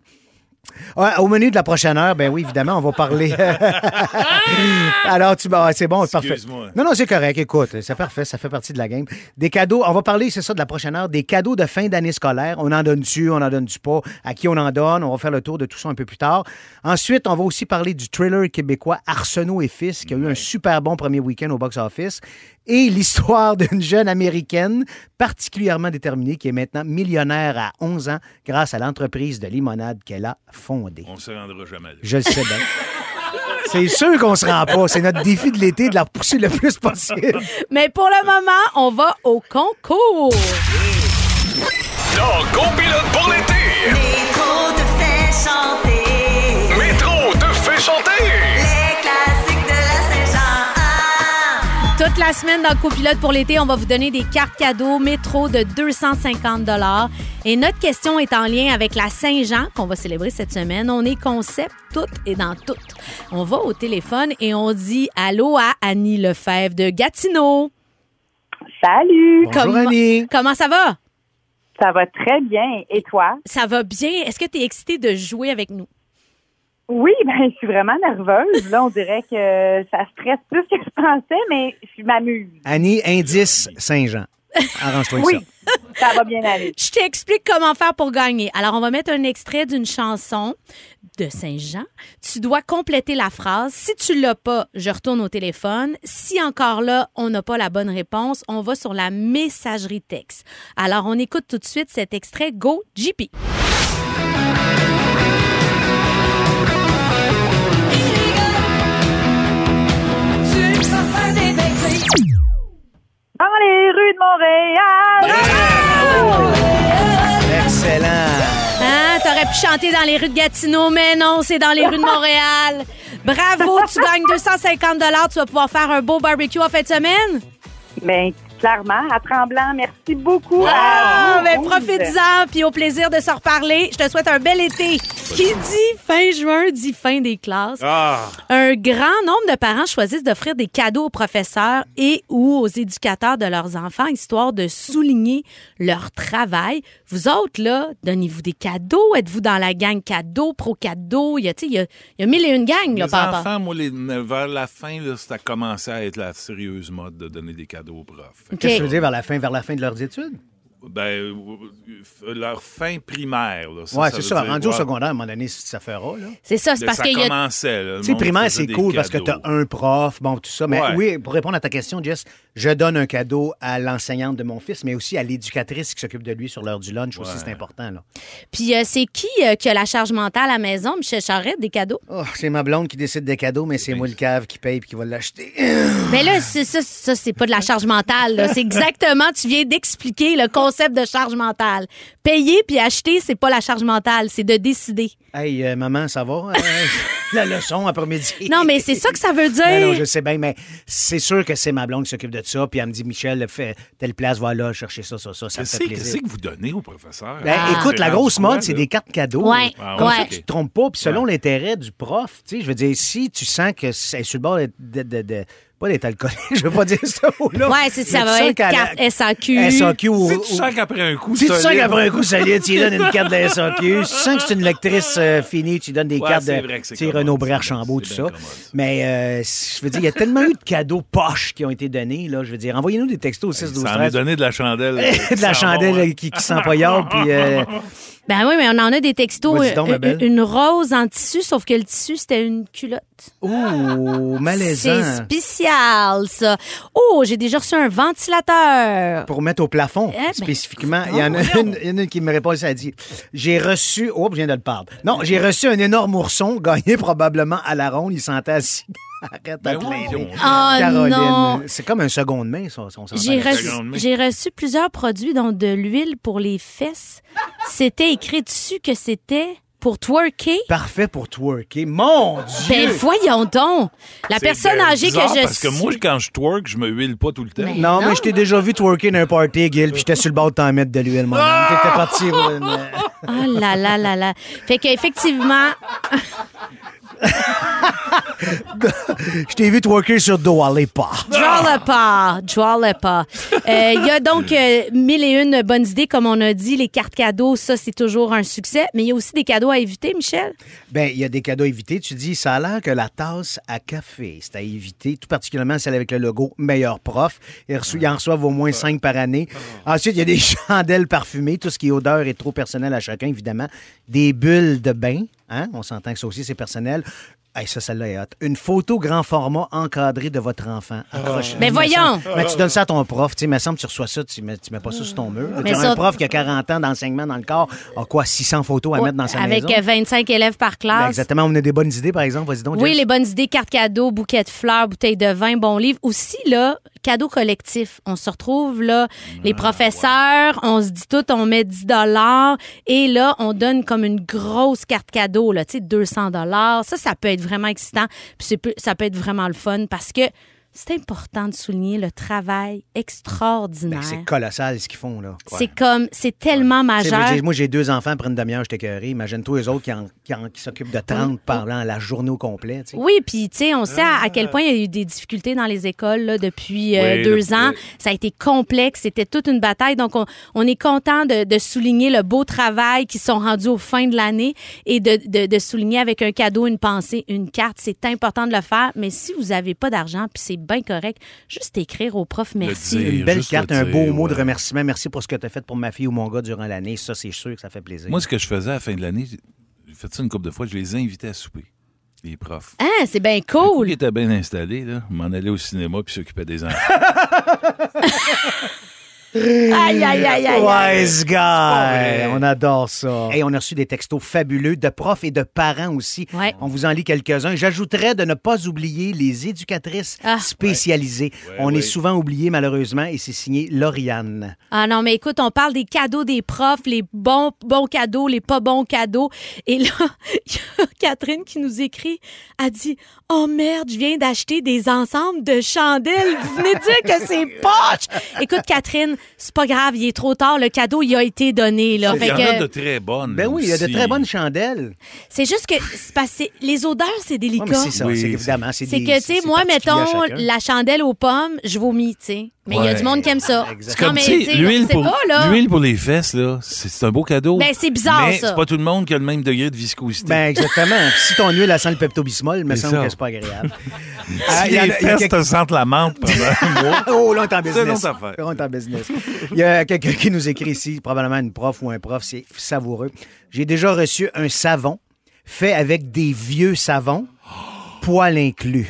Au menu de la prochaine heure, ben oui, évidemment, on va parler. Alors, tu bah, c'est bon, parfait. Excuse-moi. Non, non, c'est correct. Écoute, c'est parfait, ça fait partie de la game. Des cadeaux, on va parler, c'est ça, de la prochaine heure, des cadeaux de fin d'année scolaire. On en donne-tu, on en donne-tu pas, à qui on en donne. On va faire le tour de tout ça un peu plus tard. Ensuite, on va aussi parler du thriller québécois Arsenault et Fils, qui a eu un super bon premier week-end au box-office. Et l'histoire d'une jeune américaine particulièrement déterminée qui est maintenant millionnaire à 11 ans grâce à l'entreprise de limonade qu'elle a fondée. On se rendra jamais là. Je le sais bien. C'est sûr qu'on se rend pas. C'est notre défi de l'été de la pousser le plus possible. Mais pour le moment, on va au concours. Dans Copilote pour l'été. Toute la semaine dans Copilote pour l'été, on va vous donner des cartes cadeaux métro de 250 Et notre question est en lien avec la Saint-Jean qu'on va célébrer cette semaine. On est concept tout et dans tout. On va au téléphone et on dit allô à Annie Lefebvre de Gatineau. Salut! Bonjour, Comment- Annie. Comment ça va? Ça va très bien. Et toi? Ça va bien. Est-ce que tu es excitée de jouer avec nous? Oui, ben, je suis vraiment nerveuse. Là, on dirait que ça stresse plus que je pensais, mais je m'amuse. Annie, indice Saint-Jean. Arrange-toi Oui, ça. ça va bien aller. Je t'explique comment faire pour gagner. Alors, on va mettre un extrait d'une chanson de Saint-Jean. Tu dois compléter la phrase. Si tu l'as pas, je retourne au téléphone. Si encore là, on n'a pas la bonne réponse, on va sur la messagerie texte. Alors, on écoute tout de suite cet extrait. Go, JP. Chanter dans les rues de Gatineau, mais non, c'est dans les rues de Montréal. Bravo, tu gagnes 250 Tu vas pouvoir faire un beau barbecue en fin de semaine? Ben, clairement, à Tremblant, merci beaucoup. Ah, à vous, ben profites-en, puis au plaisir de se reparler. Je te souhaite un bel été. Qui dit fin juin dit fin des classes. Ah! Un grand nombre de parents choisissent d'offrir des cadeaux aux professeurs et ou aux éducateurs de leurs enfants, histoire de souligner leur travail. Vous autres, là, donnez-vous des cadeaux? Êtes-vous dans la gang cadeaux, pro-cadeaux? Il y a, tu sais, il y a, il y a mille et une gangs, là, Les papa. enfants, moi, les- vers la fin, là, ça a commencé à être la sérieuse mode de donner des cadeaux aux profs. Qu'est-ce que tu veux dire vers la fin, vers la fin de leurs études? Ben, euh, euh, leur fin primaire. Ça c'est ça. dire, Rendu au secondaire, à un moment donné, ça fera, là. C'est ça, c'est parce ça qu'il y a... commençait. Tu sais, primaire, c'est cool parce que tu as un prof, bon, tout ça. Mais Ouais. oui, pour répondre à ta question, Jess, je donne un cadeau à l'enseignante de mon fils, mais aussi à l'éducatrice qui s'occupe de lui sur l'heure du lunch aussi, c'est important, là. Puis euh, c'est qui euh, qui a la charge mentale à la maison? Michel Charette, des cadeaux? Oh, c'est ma blonde qui décide des cadeaux, mais c'est moi le cave qui paye et qui va l'acheter. Mais là, c'est ça, ça c'est pas de la charge mentale. là. C'est exactement, tu viens d'expliquer le concept de charge mentale. Payer puis acheter, c'est pas la charge mentale, c'est de décider. Hey, euh, maman, ça va? La leçon après-midi. Non, mais c'est ça que ça veut dire. Non, je sais bien, mais c'est sûr que c'est ma blonde qui s'occupe de ça. Puis elle me dit, Michel, fais telle place, voilà, chercher ça, ça, ça. Ça me Qu'est-ce fait qu'est-ce plaisir. que vous donnez aux professeurs? Ben, Ah. écoute, la grosse mode, c'est des cartes cadeaux. Ouais, Ah, Comme ouais. ça, tu te trompes pas. Puis selon l'intérêt du prof, tu sais, je veux dire, si tu sens que c'est sur le bord de. de- de- de- pas d'être alcoolique, je veux pas dire ce mot-là. Ouais, c'est ça va être carte SAQ. SAQ ou. Si tu sens qu'après un coup, si tu sens qu'après un coup solide, tu lui donnes une carte de SAQ. Si tu sens que c'est une lectrice euh, finie, tu lui donnes des Ouais, cartes de Renaud c'est Bré-Archambault, tout ça. commode. Mais euh, je veux dire, il y a tellement eu de cadeaux poches qui ont été donnés. Là, je veux dire, envoyez-nous des textos au 6 12 Ça en a 13 donné de la chandelle. de la chandelle qui, qui s'empoillade, puis euh, Ben oui, mais on en a des textos. Vas-y donc, ma euh, belle. une rose en tissu, sauf que le tissu, c'était une culotte. ouh, malaisant. C'est spécial, ça. Oh, j'ai déjà reçu un ventilateur. Pour mettre au plafond, Eh ben, spécifiquement. Il y en a une, il y en a une qui me répond ça, dit J'ai reçu. Oh, je viens de le perdre. Non, j'ai reçu un énorme ourson, gagné probablement à la ronde. Il sentait à à Ben oui, Ah Caroline. non. C'est comme un seconde main, ça. J'ai reçu, plusieurs produits, dont de l'huile pour les fesses. C'était écrit dessus que c'était pour twerker. Parfait pour twerker. Mon Dieu! Ben voyons donc. La personne âgée que je Parce que suis. moi, quand je twerk, je me huile pas tout le temps. Mais- non, non. mais je t'ai déjà vu twerker dans un party, Gil, puis j'étais sur le bord de t'en mettre de l'huile, mon. T'étais parti pour une... Oh là là là là. Fait qu'effectivement, Je t'ai vu twerker sur pas, draw le pas. Euh, Il y a donc euh, mille et une bonnes idées, comme on a dit. Les cartes cadeaux, ça, c'est toujours un succès. Mais il y a aussi des cadeaux à éviter, Michel? Ben, il y a des cadeaux à éviter. Tu dis, ça a l'air que la tasse à café, c'est à éviter, tout particulièrement celle avec le logo meilleur prof. Ils en reçoivent au moins cinq par année. Ensuite, il y a des chandelles parfumées, tout ce qui est odeur est trop personnel à chacun, évidemment. Des bulles de bain, hein? On s'entend que ça aussi, c'est personnel. Hey, ça, celle-là est hot. Une photo grand format encadrée de votre enfant. Accroche- Ben Mais voyons. Mais tu donnes ça à ton prof. Tu sais, il me semble que tu reçois ça, tu mets, tu mets pas ça sur ton mur. Mais Tu ça- Un prof qui a 40 ans d'enseignement dans le corps a quoi, 600 photos à mettre dans sa Avec maison? euh, 25 élèves par Ben, classe. exactement. On a des bonnes idées, par exemple. Vas-y donc, Oui, les bonnes idées, cartes cadeaux, bouquets de fleurs, bouteilles de vin, bons livres. Aussi, là, cadeau collectif. On se retrouve, là, les professeurs, on se dit tout, on met 10 dollars et là, on donne comme une grosse carte cadeau, là, tu sais, 200 dollars. Ça, ça peut être vraiment excitant. Puis ça peut être vraiment le fun parce que c'est important de souligner le travail extraordinaire. Ben, c'est colossal ce qu'ils font, là. C'est comme, c'est tellement majeur. Moi, j'ai deux enfants, après une demi-heure, j'étais écœuré. Imagine-toi les autres qui, en- qui en- qui s'occupent de 30 pendant la journée au complet. Oui, puis tu sais, on sait à, à quel point il y a eu des difficultés dans les écoles là, depuis euh, Oui, deux le- ans. oui. Ça a été complexe, c'était toute une bataille. Donc, on, on est content de, de souligner le beau travail qui sont rendus aux fins de l'année et de, de- de souligner avec un cadeau, une pensée, une carte. C'est important de le faire. Mais si vous n'avez pas d'argent, puis c'est bien correct, juste écrire au prof merci. dire. Une belle carte, un dire, beau mot de remerciement. Merci pour ce que tu as fait pour ma fille ou mon gars durant l'année. Ça, c'est sûr que ça fait plaisir. Moi, ce que je faisais à la fin de l'année, j'ai fait ça une couple de fois, je les invitais à souper, les profs. Ah, c'est bien Le coup cool. qui était bien installé, là, m'en allait au cinéma puis s'occupait des enfants. Aïe, aïe, aïe, aïe. Wise guy! On adore ça. Et on a reçu des textos fabuleux de profs et de parents aussi. Ouais. On vous en lit quelques-uns. J'ajouterais de ne pas oublier les éducatrices Ah. spécialisées. Ouais, on ouais. est souvent oublié, malheureusement, et c'est signé Lauriane. Ah non, mais écoute, on parle des cadeaux des profs, les bons, bons cadeaux, les pas bons cadeaux. Et là, il y a Catherine qui nous écrit, a dit Oh merde, je viens d'acheter des ensembles de chandelles. Vous venez de dire que c'est poche. Écoute, Catherine, c'est pas grave, il est trop tard. Le cadeau, il a été donné. Là. Il y en que a de très bonnes. Ben oui, il y a de très bonnes chandelles. c'est juste que c'est parce que les odeurs, c'est Ouais, délicat. mais c'est ça, Oui, c'est évidemment. Que, tu c'est sais, moi, mettons, la chandelle aux pommes, je vomis, tu sais. Mais il y a Ouais. du monde qui aime ça. C'est comme, tu sais, l'huile pour, l'huile les fesses, là, c'est c'est un beau cadeau. Ben, c'est bizarre, mais ça. c'est pas tout le monde qui a le même degré de viscosité. Ben, exactement. Puis si ton huile, elle sent le pepto-bismol, il me C'est semble ça. que c'est pas agréable. si Ah, il y en a- les il y a fesses te sentent la menthe pendant un mois, Oh, là, on est en C'est une business. autre affaire. Là, on est en business. Il y a quelqu'un qui nous écrit ici, probablement une prof ou un prof, c'est savoureux. J'ai déjà reçu un savon fait avec des vieux savons, poils inclus.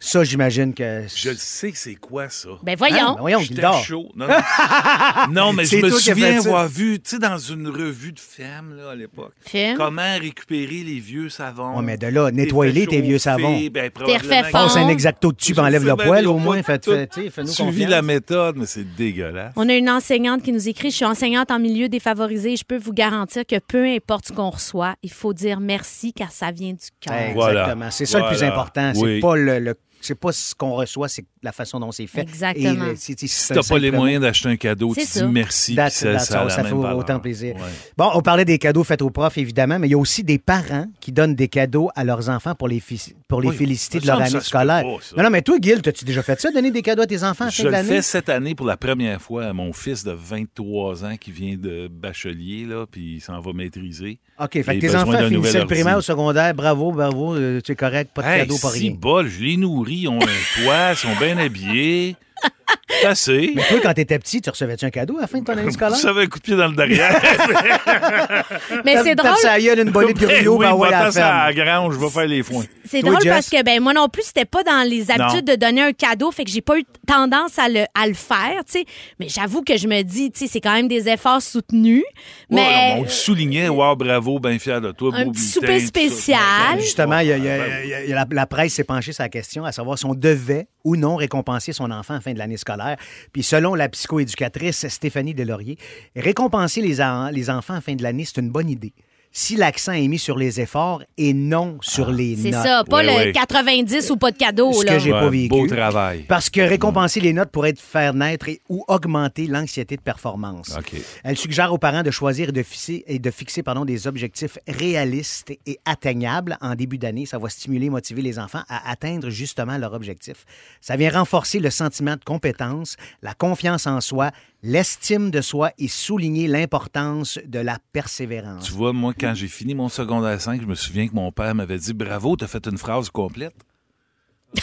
Ça, j'imagine que... je le sais que c'est quoi ça. Ben voyons. Hein? Ben voyons, J'étais Gildor. chaud. Non, non. Non, mais je C'est me toi qui as fait souviens ça. avoir vu, tu sais, dans une revue de femmes, là, à l'époque, Film? comment récupérer les vieux savons. Ouais, mais de là, Les nettoie-les, fait tes vieux savons. Ben, refait probablement un exacto dessus, puis Je enlève sais, le poil, ils au ont moins. pas tout faites, tu sais, fais-nous Suivi confiance. la méthode, mais c'est dégueulasse. On a une enseignante qui nous écrit Je suis enseignante en milieu défavorisé et je peux vous garantir que peu importe ce qu'on reçoit, il faut dire merci car ça vient du cœur. Voilà. Exactement. C'est ça le plus Voilà. important. C'est Oui. pas le, le- c'est pas ce qu'on reçoit, c'est la façon dont c'est fait. Exactement. Et c'est- Si t'as un pas les moyens d'acheter un cadeau, tu dis merci, That's- ça, that's ça a all. la Ça même fait valeur. autant plaisir. Ouais. Bon, on parlait des cadeaux faits aux profs, évidemment, mais il y a aussi des parents qui donnent des cadeaux à leurs enfants pour les, pour les Oui, féliciter de leur année scolaire. pas, non, non, mais toi, Gil, as-tu déjà fait ça, donner des cadeaux à tes enfants à Je de le l'année? fais cette année pour la première fois à mon fils de 23 ans qui vient de bachelier, là, puis il s'en va maîtriser. OK, fait que tes enfants finissaient le primaire au secondaire. Bravo, bravo, euh, tu es correct, pas de Hey, cadeaux, pas si rien. bol, je les nourris, ils ont un toit, sont bien habillés. C'est assez. Mais toi, quand t'étais petit, tu recevais-tu un cadeau à la fin de ton année scolaire? Ça avait un coup de pied dans le derrière. Mais c'est drôle. Ça a une bonne de Ben oui, ben ouais, à la à grange, je vais faire les foins. C'est drôle Jess? parce que ben moi non plus c'était pas dans les habitudes Non. de donner un cadeau, fait que j'ai pas eu tendance à le, à le faire, tu sais. Mais j'avoue que je me dis, tu sais, c'est quand même des efforts soutenus. Ouais, Mais on le soulignait, wow, bravo, bien fier de toi. Un beau petit bulletin, souper spécial. Justement, il y a- il y a- il y a- il y a la, la presse s'est penchée sur la question à savoir si on devait ou non récompenser son enfant à fin de l'année scolaire. Puis selon la psychoéducatrice Stéphanie Delaurier, récompenser les, en- les enfants à fin de l'année, c'est une bonne idée. Si l'accent est mis sur les efforts et non sur les c'est notes. ça, pas le ouais. 90 ou pas de cadeau Ce là. que j'ai Ouais, pas vécu. Beau travail. Parce que récompenser les notes pourrait faire naître et- ou augmenter l'anxiété de performance. Elle suggère aux parents de choisir et de fixer, et de fixer pardon, des objectifs réalistes et atteignables en début d'année. Ça va stimuler et motiver les enfants à atteindre justement leur objectif. Ça vient renforcer le sentiment de compétence, la confiance en soi, l'estime de soi et souligner l'importance de la persévérance. Tu vois, moi, quand j'ai fini mon secondaire 5, je me souviens que mon père m'avait dit Bravo, t'as fait une phrase complète.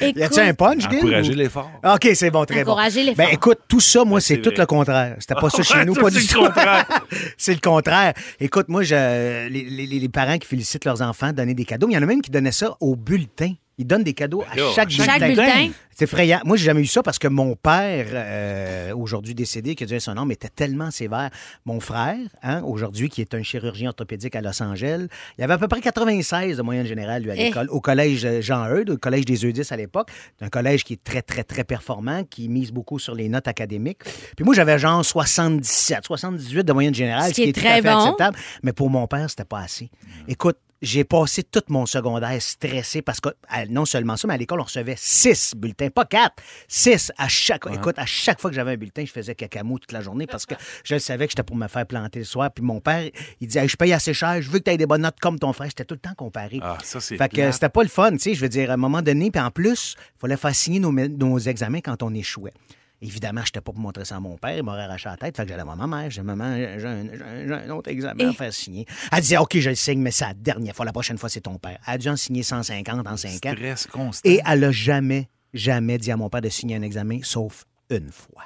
Y a-t-il un punch, Encourager ou- l'effort. OK, c'est bon, très Encourager bon. l'effort. Ben écoute, tout ça, moi, c'est c'est tout le contraire. C'était pas ça chez nous, pas du c'est tout. le contraire. c'est le contraire. Écoute, moi, je, les, les- les parents qui félicitent leurs enfants donner des cadeaux, il y en a même qui donnaient ça au bulletin. Ils donnent des cadeaux à Ben là, chaque, Chaque bulletin. C'est effrayant. Moi, j'ai jamais eu ça parce que mon père, euh, aujourd'hui décédé, qui a dû son nom, était tellement sévère. Mon frère, hein, aujourd'hui, qui est un chirurgien orthopédique à Los Angeles, il avait à peu près 96 de moyenne générale, lui, à Eh. l'école, au collège euh, Jean-Eudes, au collège des Eudis à l'époque. C'est un collège qui est très, très, très performant, qui mise beaucoup sur les notes académiques. Puis moi, j'avais genre 77, 78 de moyenne générale, Ce qui est tout très à fait bon. acceptable. Mais pour mon père, c'était pas assez. Écoute, j'ai passé tout mon secondaire stressé parce que à- non seulement ça, mais à l'école, on recevait six bulletins, pas quatre, six à chaque. Écoute, à chaque fois que j'avais un bulletin, je faisais cacamou toute la journée parce que je savais que j'étais pour me faire planter le soir. Puis mon père, il disait Hey, Je paye assez cher, je veux que tu aies des bonnes notes comme ton frère. J'étais tout le temps comparé. Ah, ça, c'est Fait que c'était pas le fun, tu sais. Je veux dire, à un moment donné, puis en plus, il fallait faire signer nos, nos examens quand on échouait. Évidemment, je n'étais pas pour montrer ça à mon père. Il m'aurait arraché la tête. Fait que j'allais à ma mère. J'ai maman, j'ai un, j'ai un- autre examen à faire signer. Elle disait, OK, je le signe, mais c'est la dernière fois. La prochaine fois, c'est ton père. Elle a dû en signer 150 en 5 ans. Stress constant. Et elle a jamais, jamais dit à mon père de signer un examen, sauf une fois.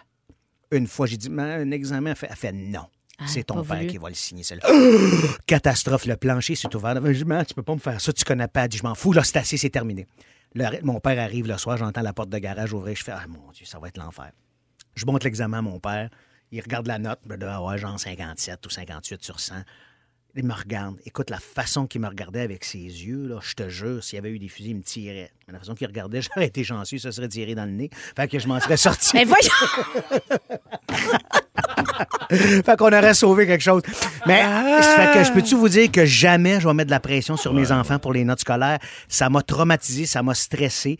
Une fois, j'ai dit, mais un examen, elle fait, elle fait non. Ah, C'est ton père voulu. qui va le signer, celle-là. Catastrophe, le plancher s'est ouvert. Je tu peux pas me faire ça, tu connais pas. Elle dit, je m'en fous, là, c'est assez, c'est terminé. Le- mon père arrive le soir, j'entends la porte de garage ouvrir, je fais, ah mon Dieu, ça va être l'enfer. Je monte l'examen à mon père, il regarde la note, je dois avoir genre 57 ou 58 sur 100. Il me regarde. Écoute, la façon qu'il me regardait avec ses yeux, là, je te jure, s'il y avait eu des fusils, il me tirait. Mais la façon qu'il regardait, j'aurais été chanceux, ça serait tiré dans le nez. Fait que je m'en serais sorti. Mais voyons! fait qu'on aurait sauvé quelque chose. Mais ça fait que je peux-tu vous dire que jamais je vais mettre de la pression sur mes enfants pour les notes scolaires? Ça m'a traumatisé, ça m'a stressé.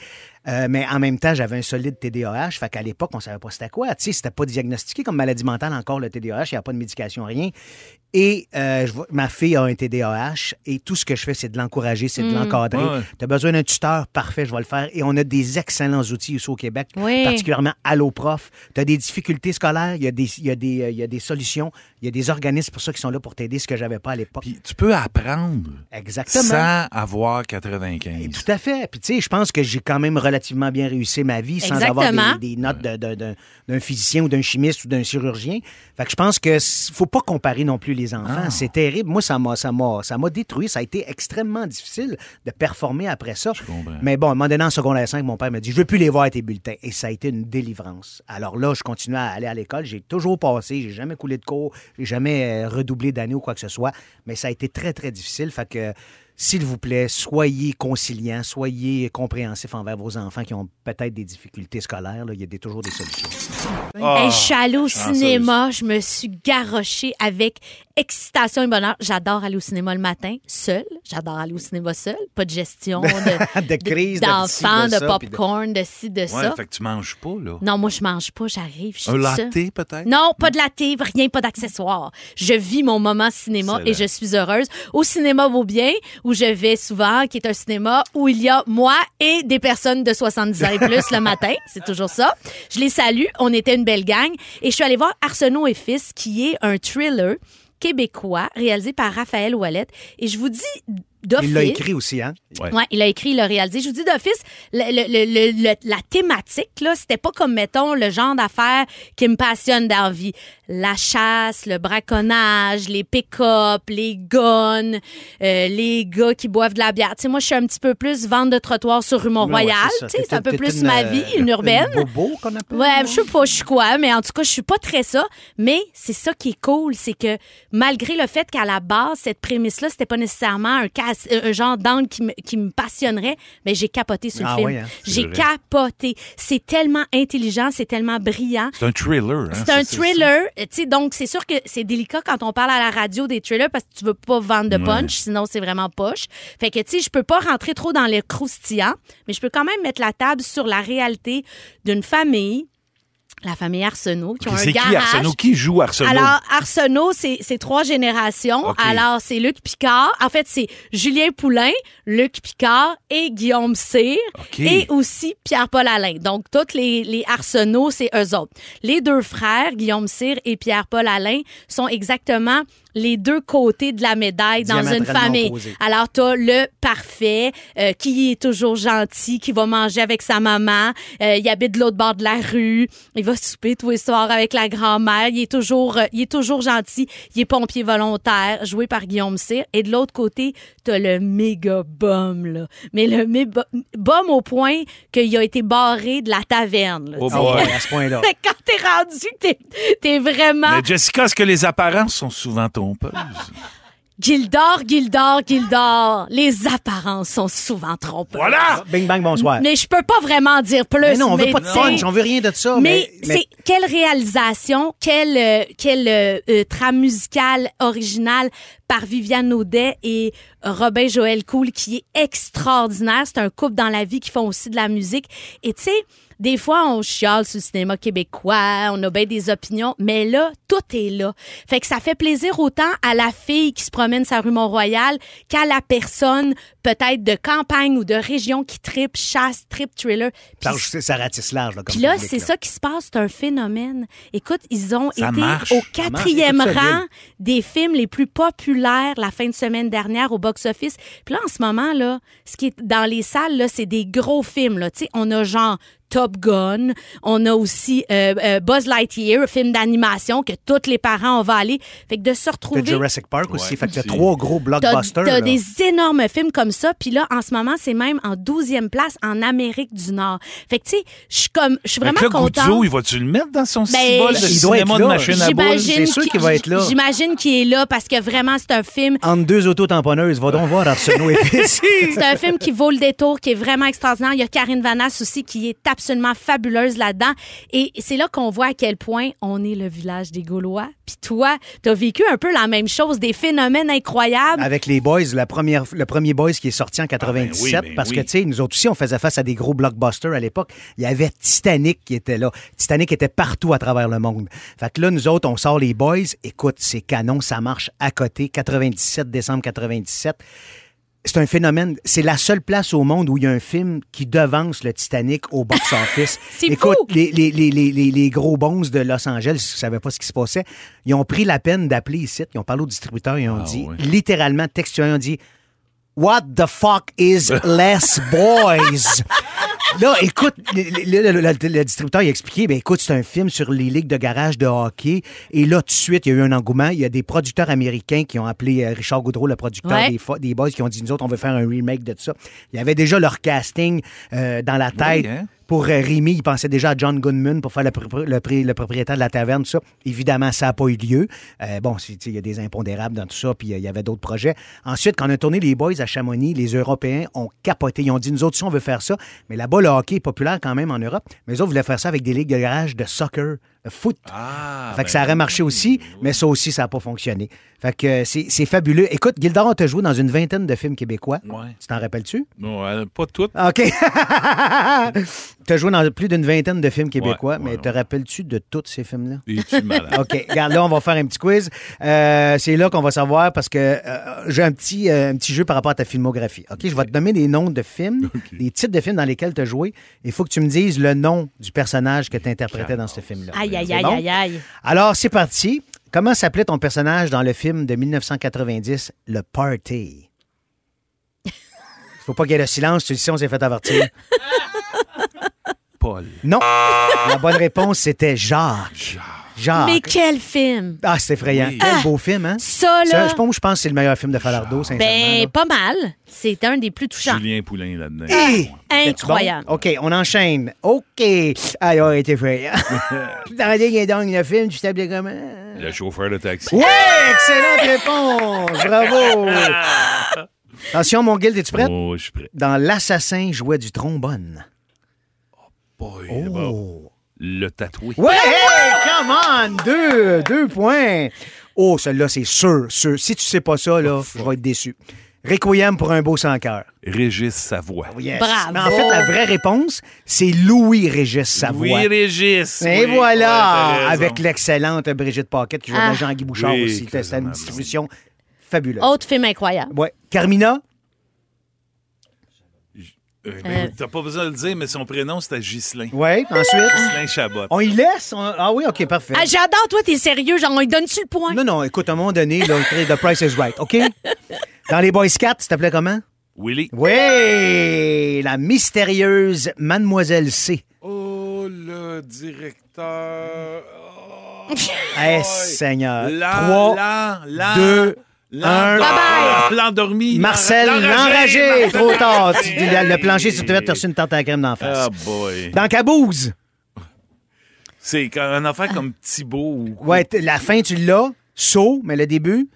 Euh, mais en même temps, j'avais un solide TDAH. Fait qu'à l'époque, on savait pas c'était quoi. Tu sais, c'était pas diagnostiqué comme maladie mentale encore, le TDAH. Il n'y a pas de médication, rien. Et euh, je ma fille a un TDAH et tout ce que je fais, c'est de l'encourager, c'est de l'encadrer. Ouais. Tu as besoin d'un tuteur, parfait, je vais le faire. Et on a des excellents outils ici au Québec, Oui. particulièrement Allo Prof. Tu as des difficultés scolaires, il y, a des, il, y a des, euh, il y a des solutions, il y a des organismes pour ça qui sont là pour t'aider, ce que j'avais pas à l'époque. Puis tu peux apprendre Exactement. sans avoir 95. Et Tout à fait. Puis, tu sais, je pense que j'ai quand même relativement bien réussi ma vie sans avoir des, des notes d'un physicien ou d'un chimiste ou d'un chirurgien. Fait que je pense que faut pas comparer non plus les enfants. C'est terrible. Moi, ça m'a, ça m'a, ça m'a détruit. Ça a été extrêmement difficile de performer après ça. Mais bon, à un moment donné, en secondaire 5, mon père m'a dit, je veux plus les voir tes bulletins. Et ça a été une délivrance. Alors là, je continuais à aller à l'école. J'ai toujours passé. J'ai jamais coulé de cours. J'ai jamais euh, redoublé d'année ou quoi que ce soit. Mais ça a été très, très difficile. Fait que, s'il vous plaît, soyez conciliants, soyez compréhensifs envers vos enfants qui ont peut-être des difficultés scolaires. là. Il y a toujours des solutions. Ah, Hey, je suis allée au chanceuse. cinéma, je me suis garochée avec excitation et bonheur. J'adore aller au cinéma le matin, seule. J'adore aller au cinéma seule. Pas de gestion de, De crise, d'enfants, de de, de- popcorn, de ci, de Ouais, ça. fait que tu manges pas, là. Non, moi, je mange pas, j'arrive. je suis Un latte, peut-être? Non, pas de latte, rien, pas d'accessoires. Je vis mon moment cinéma et je suis heureuse. Au cinéma Beaubien, où je vais souvent, qui est un cinéma où il y a moi et des personnes de 70 ans et plus le matin. C'est toujours ça. Je les salue. On était une belle gang. Et je suis allée voir Arsenault et Fils, qui est un thriller québécois réalisé par Raphaël Ouellette. Et je vous dis. Il l'a écrit aussi, hein? Ouais. Ouais, il a écrit, il l'a réalisé. Je vous dis d'office, le- le- le- le- le- la thématique, là, c'était pas comme, mettons, le genre d'affaires qui me passionne dans la vie. La chasse, le braconnage, les pick-up, les guns, euh, les gars qui boivent de la bière. Tu sais, moi, je suis un petit peu plus vente de trottoir sur rue Mont-Royal. Ouais, c'est un peu plus une, ma euh, vie, une urbaine. Une bobo qu'on appelle. Ouais, je sais pas, je suis quoi, mais en tout cas, je suis pas très ça. Mais c'est ça qui est cool, c'est que malgré le fait qu'à la base, cette prémisse-là, c'était pas nécessairement un, cas- un genre d'angle qui me, qui me passionnerait, mais j'ai capoté sur Ah le film. oui, hein? J'ai capoté. C'est tellement intelligent, c'est tellement brillant. C'est un thriller. Hein, C'est un thriller, tu sais, donc c'est sûr que c'est délicat quand on parle à la radio des thrillers parce que tu veux pas vendre de punch, sinon c'est vraiment poche. Fait que tu sais, je peux pas rentrer trop dans le croustillant, mais je peux quand même mettre la table sur la réalité d'une famille, la famille Arsenault, qui ont un C'est qui garage. Arsenault? Qui joue Arsenault? Alors, Arsenault, c'est c'est trois générations. Alors, c'est Luc Picard. En fait, c'est Julien Poulain, Luc Picard et Guillaume Cyr. Et aussi Pierre-Paul Alain. Donc, tous les, les Arsenault, c'est eux autres. Les deux frères, Guillaume Cyr et Pierre-Paul Alain, sont exactement les deux côtés de la médaille dans une famille. Alors, t'as le parfait, euh, qui est toujours gentil, qui va manger avec sa maman. Euh, il habite de l'autre bord de la rue. Il va souper tous les soirs avec la grand-mère. Il est toujours, euh, il est toujours gentil. Il est pompier volontaire, joué par Guillaume Cyr. Et de l'autre côté, t'as le méga bum, là. Mais le méga bum au point qu'il a été barré de la taverne, là, Oh boy. Ouais, à ce point-là. Fait que Quand t'es rendu, t'es, t'es vraiment... Mais Jessica, est-ce que les apparences sont souvent trompeuses? Gildor, Gildor, Gildor. Les apparences sont souvent trompeuses. Voilà! Bing bang, bonsoir. Mais je peux pas vraiment dire plus. Mais non, on veut mais pas de punch, on veut rien de ça. Mais, Mais, c'est quelle réalisation, quelle, euh, quelle euh, euh, trame musicale originale, par Viviane Audet et Robin Joël Cool, qui est extraordinaire. C'est un couple dans la vie qui font aussi de la musique. Et tu sais, des fois, on chiale sur le cinéma québécois, on a bien des opinions, mais là, tout est là. Fait que ça fait plaisir autant à la fille qui se promène sa rue Mont-Royal qu'à la personne, peut-être de campagne ou de région qui tripe chasse, trip thriller. Puis ça ratisse large. Là, comme puis là, public, c'est ça qui se passe, c'est un phénomène. Écoute, ils ont Ça été marche. au quatrième rang des films les plus populaires la fin de semaine dernière au box-office. Puis là, en ce moment, là, ce qui est dans les salles, là, c'est des gros films. Là. Tu sais, On a genre Top Gun, on a aussi euh, euh, Buzz Lightyear, un film d'animation que tous les parents, on va aller. Fait que de se T'as retrouver... Jurassic Park aussi. Ouais, fait que t'as aussi. trois gros blockbusters. t'as des énormes films comme ça. Puis là, en ce moment, c'est même en 12e place en Amérique du Nord. Fait que, tu sais, je suis comme, je suis vraiment là, contente. Guzzo, il va-tu le mettre dans son Ben, de il doit cinéma être de machine à boules? c'est sûr qu'il va être là. J'imagine qu'il est là parce que vraiment, c'est un film. Entre deux autotamponneuses, va donc voir Arsenault et. C'est un film qui vaut le détour, qui est vraiment extraordinaire. Il y a Karine Vanasse aussi qui est absolument fabuleuse là-dedans. Et c'est là qu'on voit à quel point on est le village des Gaulois. Puis toi, t'as vécu un peu la même chose, des phénomènes incroyables. Avec les Boys, la première, le premier Boys qui est sorti en 97, Ah ben oui, ben parce oui. que, tu sais, nous autres aussi, on faisait face à des gros blockbusters à l'époque. Il y avait Titanic qui était là. Titanic était partout à travers le monde. Fait que là, nous autres, on sort les Boys. Écoute, c'est canon, ça marche à côté. 97, décembre 97. C'est un phénomène. C'est la seule place au monde où il y a un film qui devance le Titanic au box-office. C'est Écoute, fou! les, les, les, les, les, les gros bons de Los Angeles, si vous ne savez pas ce qui se passait, ils ont pris la peine d'appeler ici. Ils ont parlé au distributeur. Ils ont Ah, dit, littéralement, textuellement, ils ont dit What the fuck is Less Boys? Là, écoute, le, le- le- le- le distributeur il a expliqué, ben écoute, c'est un film sur les ligues de garage de hockey. Et là, tout de suite, il y a eu un engouement. Il y a des producteurs américains qui ont appelé euh, Richard Goudreau, le producteur Ouais. des, des Boys, qui ont dit, nous autres, on veut faire un remake de ça. Il y avait déjà leur casting euh, dans la tête. hein? Pour euh, Rémi, il pensait déjà à John Goodman pour faire le, propri- le pri- le propriétaire de la taverne, tout ça. Évidemment, ça n'a pas eu lieu. Euh, bon, il y a des impondérables dans tout ça, puis euh, il y avait d'autres projets. Ensuite, quand on a tourné les Boys à Chamonix, les Européens ont capoté. Ils ont dit, nous autres, si on veut faire ça, mais là-bas, le hockey est populaire quand même en Europe, mais eux autres voulaient faire ça avec des ligues de garage de soccer, foot. Ah, Fait que ben ça aurait marché aussi, mais ça aussi, ça n'a pas fonctionné. Fait que euh, c'est fabuleux. Écoute, Gildor, on t'a joué dans une vingtaine de films québécois. Ouais. Tu t'en rappelles-tu? Non, pas toutes. OK. tu as joué dans plus d'une vingtaine de films québécois, Ouais, ouais, mais te ouais. rappelles-tu de tous ces films-là? OK. Regarde, là, on va faire un petit quiz. Euh, c'est là qu'on va savoir parce que euh, j'ai un petit, euh, un petit jeu par rapport à ta filmographie. OK? Je vais te nommer des noms de films, des titres de films dans lesquels tu as joué. Il faut que tu me dises le nom du personnage que tu interprétais dans ce film-là. Aïe, aïe, aïe, bon? aïe, aïe. Alors, c'est parti. Comment s'appelait ton personnage dans le film de 1990, Le Party? Faut pas qu'il y ait de silence, tu le sais, on s'est fait avertir. Paul. Non. La bonne réponse, c'était Jacques. Jacques. Mais quel film! Ah, c'est effrayant. Oui. Quel beau film, hein? Ça, Ça, là, je pense, je pense que c'est le meilleur film de Falardeau, sincèrement. ben, là. pas mal. C'est un des plus touchants. Julien Poulain là-dedans. Hey! T'es-tu Incroyable. bon? OK, on enchaîne. OK. Alors, était effrayant. Qu'il y a donc le film, tu t'appelais comment? Le chauffeur de taxi. Ouais, excellente réponse. Bravo. Attention, mon guild, es-tu prête? Oh, je suis prêt. Dans L'Assassin jouait du trombone. Boy, Oh. bon. Le tatoué. Ouais, hey, come on! Deux, deux points. Oh, celui-là, c'est sûr, sûr. Si tu sais pas ça, là, je vais être déçu. Requiem pour un beau sans cœur. Régis Savoie. Yes. Bravo. Mais en fait, la vraie réponse, c'est Louis-Régis Savoie. Oui, Régis. Et oui. voilà, avec l'excellente Brigitte Paquette qui jouait Ah. dans Jean-Guy Bouchard Oui, aussi. C'était une distribution fabuleuse. Autre film incroyable. Ouais. Carmina? Euh, ben, Euh. T'as pas besoin de le dire, mais son prénom, c'était Ghislain. Oui. Ensuite? Ghislain Chabot. On y laisse? On- Ah oui, OK, parfait. Ah, J'adore, toi, t'es sérieux. Genre, on lui donne-tu le point? Non, non, écoute, à un moment donné, là, The Price is Right, OK? Dans les Boys Cats, tu t'appelais comment? Willy. Oui, la mystérieuse Mademoiselle C. Oh, le directeur. Oh, Eh, boy. Seigneur. L'an, Trois, deux, un. L'endormi. Marcel l'en- l'enragé. Trop tard. Tu- le, le plancher, si tu veux, t'as reçu une tarte à la crème d'en face. Ah, boy. Dans Cabouze, C'est un affaire comme Thibault ou. ouais, t- la fin, tu l'as. Saut, mais le début,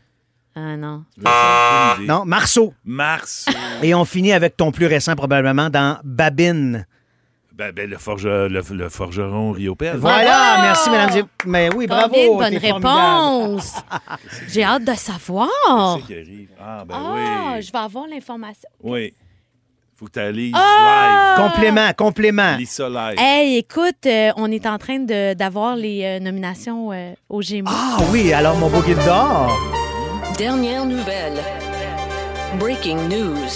Ah, non. Non. non, Marceau. Mars. Et on finit avec ton plus récent, probablement, dans Babine. Ben, ben, le, forge, le, le forgeron Rio Pelle. Voilà, merci, mesdames et Mais oui, bravo. T'es formidable. réponses? J'ai hâte de savoir. Qu'est-ce qui arrive? Ah, ben Ah, oui. je vais avoir l'information. Oui. Faut que tu lises Ah! Complément, complément. live. Lis ça live. Hey, écoute, euh, on est en train de- d'avoir les euh, nominations euh, aux Gémeaux. Ah oui, alors mon beau guide d'or. Dernière nouvelle. Breaking news.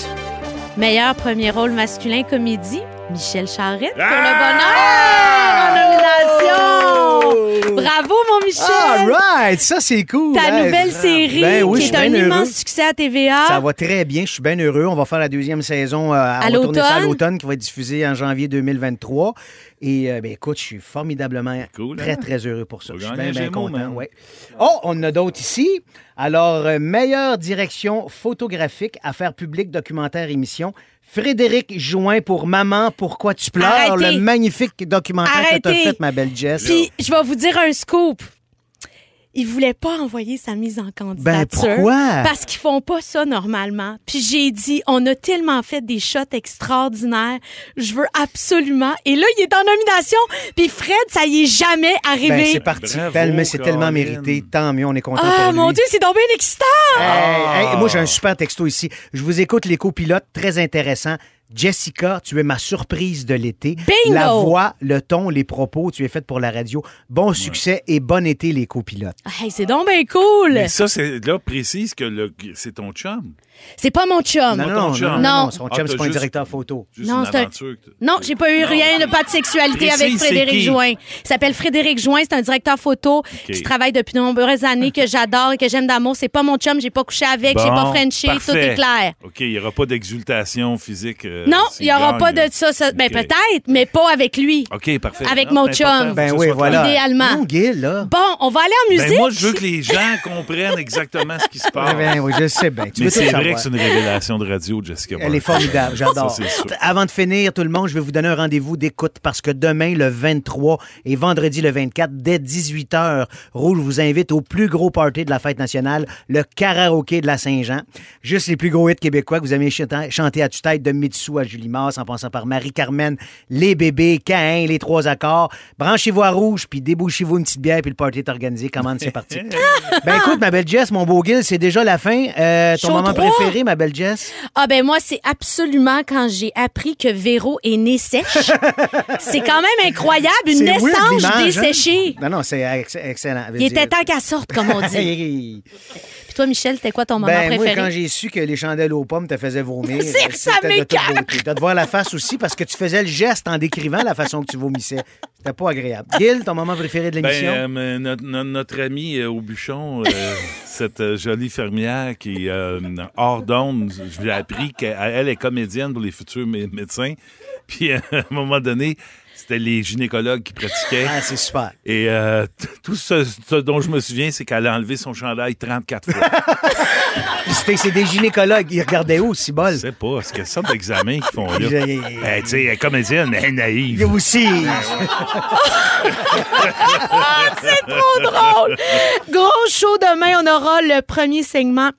Meilleur premier rôle masculin comédie, Michel Charette pour Ah! le bonheur en nomination. Bravo, mon Michel. All right, ça c'est cool. Ta Hey, nouvelle bravo. série Ben oui, je qui est un immense succès à TVA. Ça va très bien, je suis bien heureux. On va faire la deuxième saison euh, à retourner ça à l'automne. qui va être diffusée en janvier 2023. Et euh, ben, écoute, je suis formidablement Cool, très, hein? très heureux pour ça. Je suis bien, bien content. ouais. Oh, on en a d'autres ici. Alors, euh, meilleure direction photographique, affaires publiques, documentaire, émission. Frédéric Join pour Maman, pourquoi tu pleures? Arrêtez. Le magnifique documentaire que tu as Arrêtez. fait, ma belle Jess. Puis, je vais vous dire un scoop. Il voulait pas envoyer sa mise en candidature. Ben, pourquoi? Parce qu'ils font pas ça normalement. Puis j'ai dit, on a tellement fait des shots extraordinaires. Je veux absolument. Et là, il est en nomination. Puis Fred, ça y est jamais Ben, arrivé. c'est parti. Tellement- c'est tellement mérité. Tant mieux, on est content ah, pour lui. mon Dieu, c'est donc bien excitant. Hey, hey, moi, j'ai un super texto ici. Je vous écoute, les copilotes, très intéressant. Jessica, tu es ma surprise de l'été. Bingo! La voix, le ton, les propos, tu es faite pour la radio. Bon succès et bon été, les copilotes. Hey, c'est donc bien cool. Mais ça, c'est là, précise que le- c'est ton chum. C'est pas mon chum. Non, non, ton non, non, chum. non, Non. non, son Ah, chum, t'as c'est pas un juste- directeur photo. Juste Non, une c'est un- aventure. que t'as- Non, j'ai pas eu rien, de pas de sexualité Précise, avec c'est Frédéric qui? Join. Il s'appelle Frédéric Join, c'est un directeur photo qui travaille depuis de nombreuses années, que j'adore et que j'aime d'amour. C'est pas mon chum, j'ai pas couché avec, j'ai Bon, pas frenché, tout parfait. est clair. OK, il n'y aura pas d'exultation physique. euh, Non, il y aura pas là. de ça. ça- Ben peut-être, mais pas avec lui. OK, parfait. Avec Non, mon chum. Ben oui, voilà. Idéalement. Non, Gil, là. Bon, on va aller en musique. Ben moi, je veux que les gens comprennent exactement ce qui se passe. Ben oui, je sais bien. Tu Mais c'est vrai que c'est une révélation de radio, Jessica. Elle est formidable, j'adore. Avant de finir, tout le monde, je vais vous donner un rendez-vous d'écoute parce que demain, le 23 et vendredi, le 24, dès 18h, Rouge vous invite au plus gros party de la fête nationale, le karaoké de la Saint-Jean. Juste les plus gros hits québécois que vous aimez chanter chanter à tue-tête de À Julie Mars, en passant par Marie-Carmen, Les Bébés, Caïn, Les Trois Accords. Branchez-vous à Rouge, puis débouchez-vous une petite bière, puis le party est organisé. Commande, c'est parti. ben écoute, ma belle Jess, mon beau Gil, c'est déjà la fin. Euh, ton Show moment préféré, ma belle Jess? Ah ben moi, c'est absolument quand j'ai appris que Véro est né sèche. c'est quand même incroyable, une weird, naissance hein? desséchée. Non, non, c'est ex- excellent. Il était temps qu'elle sorte, comme on dit. Puis toi, Michel, c'était quoi ton moment Ben, moi, préféré? quand j'ai su que les chandelles aux pommes te faisaient vomir, C'est ça c'était de toute m'écoeure. beauté. T'as de voir la face aussi parce que tu faisais le geste en décrivant la façon que tu vomissais. C'était pas agréable. Gil, ton moment préféré de Ben, l'émission? euh, mais notre, notre, amie euh, au bûchon, euh, cette euh, jolie fermière qui est euh, hors d'onde, je lui ai appris qu'elle elle est comédienne pour les futurs mé- médecins. Puis à un moment donné, c'était les gynécologues qui pratiquaient. Ah, c'est super. Et euh, tout ce, ce dont je me souviens, c'est qu'elle a enlevé son chandail 34 fois. Puis c'était- c'est des gynécologues. Ils regardaient où, si bol? Je sais pas, c'est quelle sorte d'examen qu'ils font là. Eh, tu sais, elle est comédienne, elle est Il y a naïve. aussi. C'est trop drôle! Gros show demain, on aura le premier segment.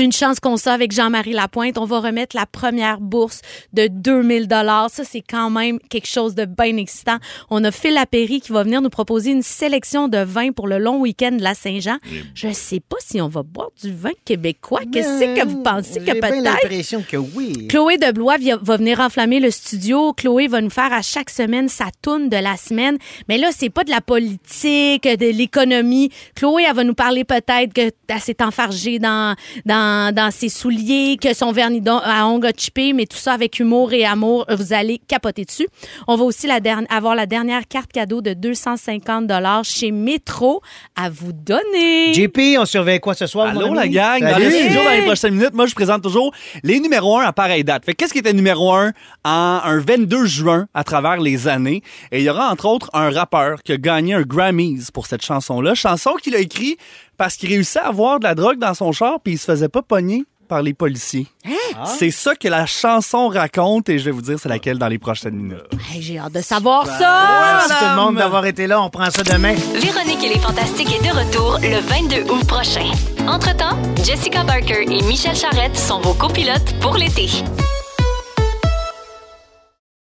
Une chance qu'on ça avec Jean-Marie Lapointe. On va remettre la première bourse de 2000 dollars. Ça, c'est quand même quelque chose de bien excitant. On a Phil Lapéry qui va venir nous proposer une sélection de vins pour le long week-end de la Saint-Jean. Je sais pas si on va boire du vin québécois. Qu'est-ce que vous pensez que J'ai peut-être? l'impression que oui. Chloé de Blois vi- va venir enflammer le studio. Chloé va nous faire à chaque semaine sa toune de la semaine. Mais là, c'est pas de la politique, de l'économie. Chloé, elle va nous parler peut-être que elle s'est enfargée dans, dans, dans ses souliers, que son vernis d'on- à ongles a chippé, mais tout ça avec humour et amour. Vous allez capoter dessus. On va aussi la dernière, avoir la dernière carte cadeau de 250 chez Métro à vous donner. JP, on surveille quoi ce soir? Allô la gang, dans Salut. le studio dans les prochaines minutes, moi je présente toujours les numéros 1 à pareille date. Fait que qu'est-ce qui était numéro 1 en un 22 juin à travers les années? Et il y aura entre autres un rappeur qui a gagné un Grammys pour cette chanson-là, chanson qu'il a écrit parce qu'il réussissait à avoir de la drogue dans son char puis il se faisait pas pogner par les policiers. C'est ça que la chanson raconte et je vais vous dire c'est laquelle dans les prochaines minutes. Hey, J'ai hâte de savoir ça. Merci tout le monde d'avoir été là. On prend ça demain. Véronique et les Fantastiques est de retour le 22 août prochain. Entre-temps, Jessica Barker et Michel Charrette sont vos copilotes pour l'été.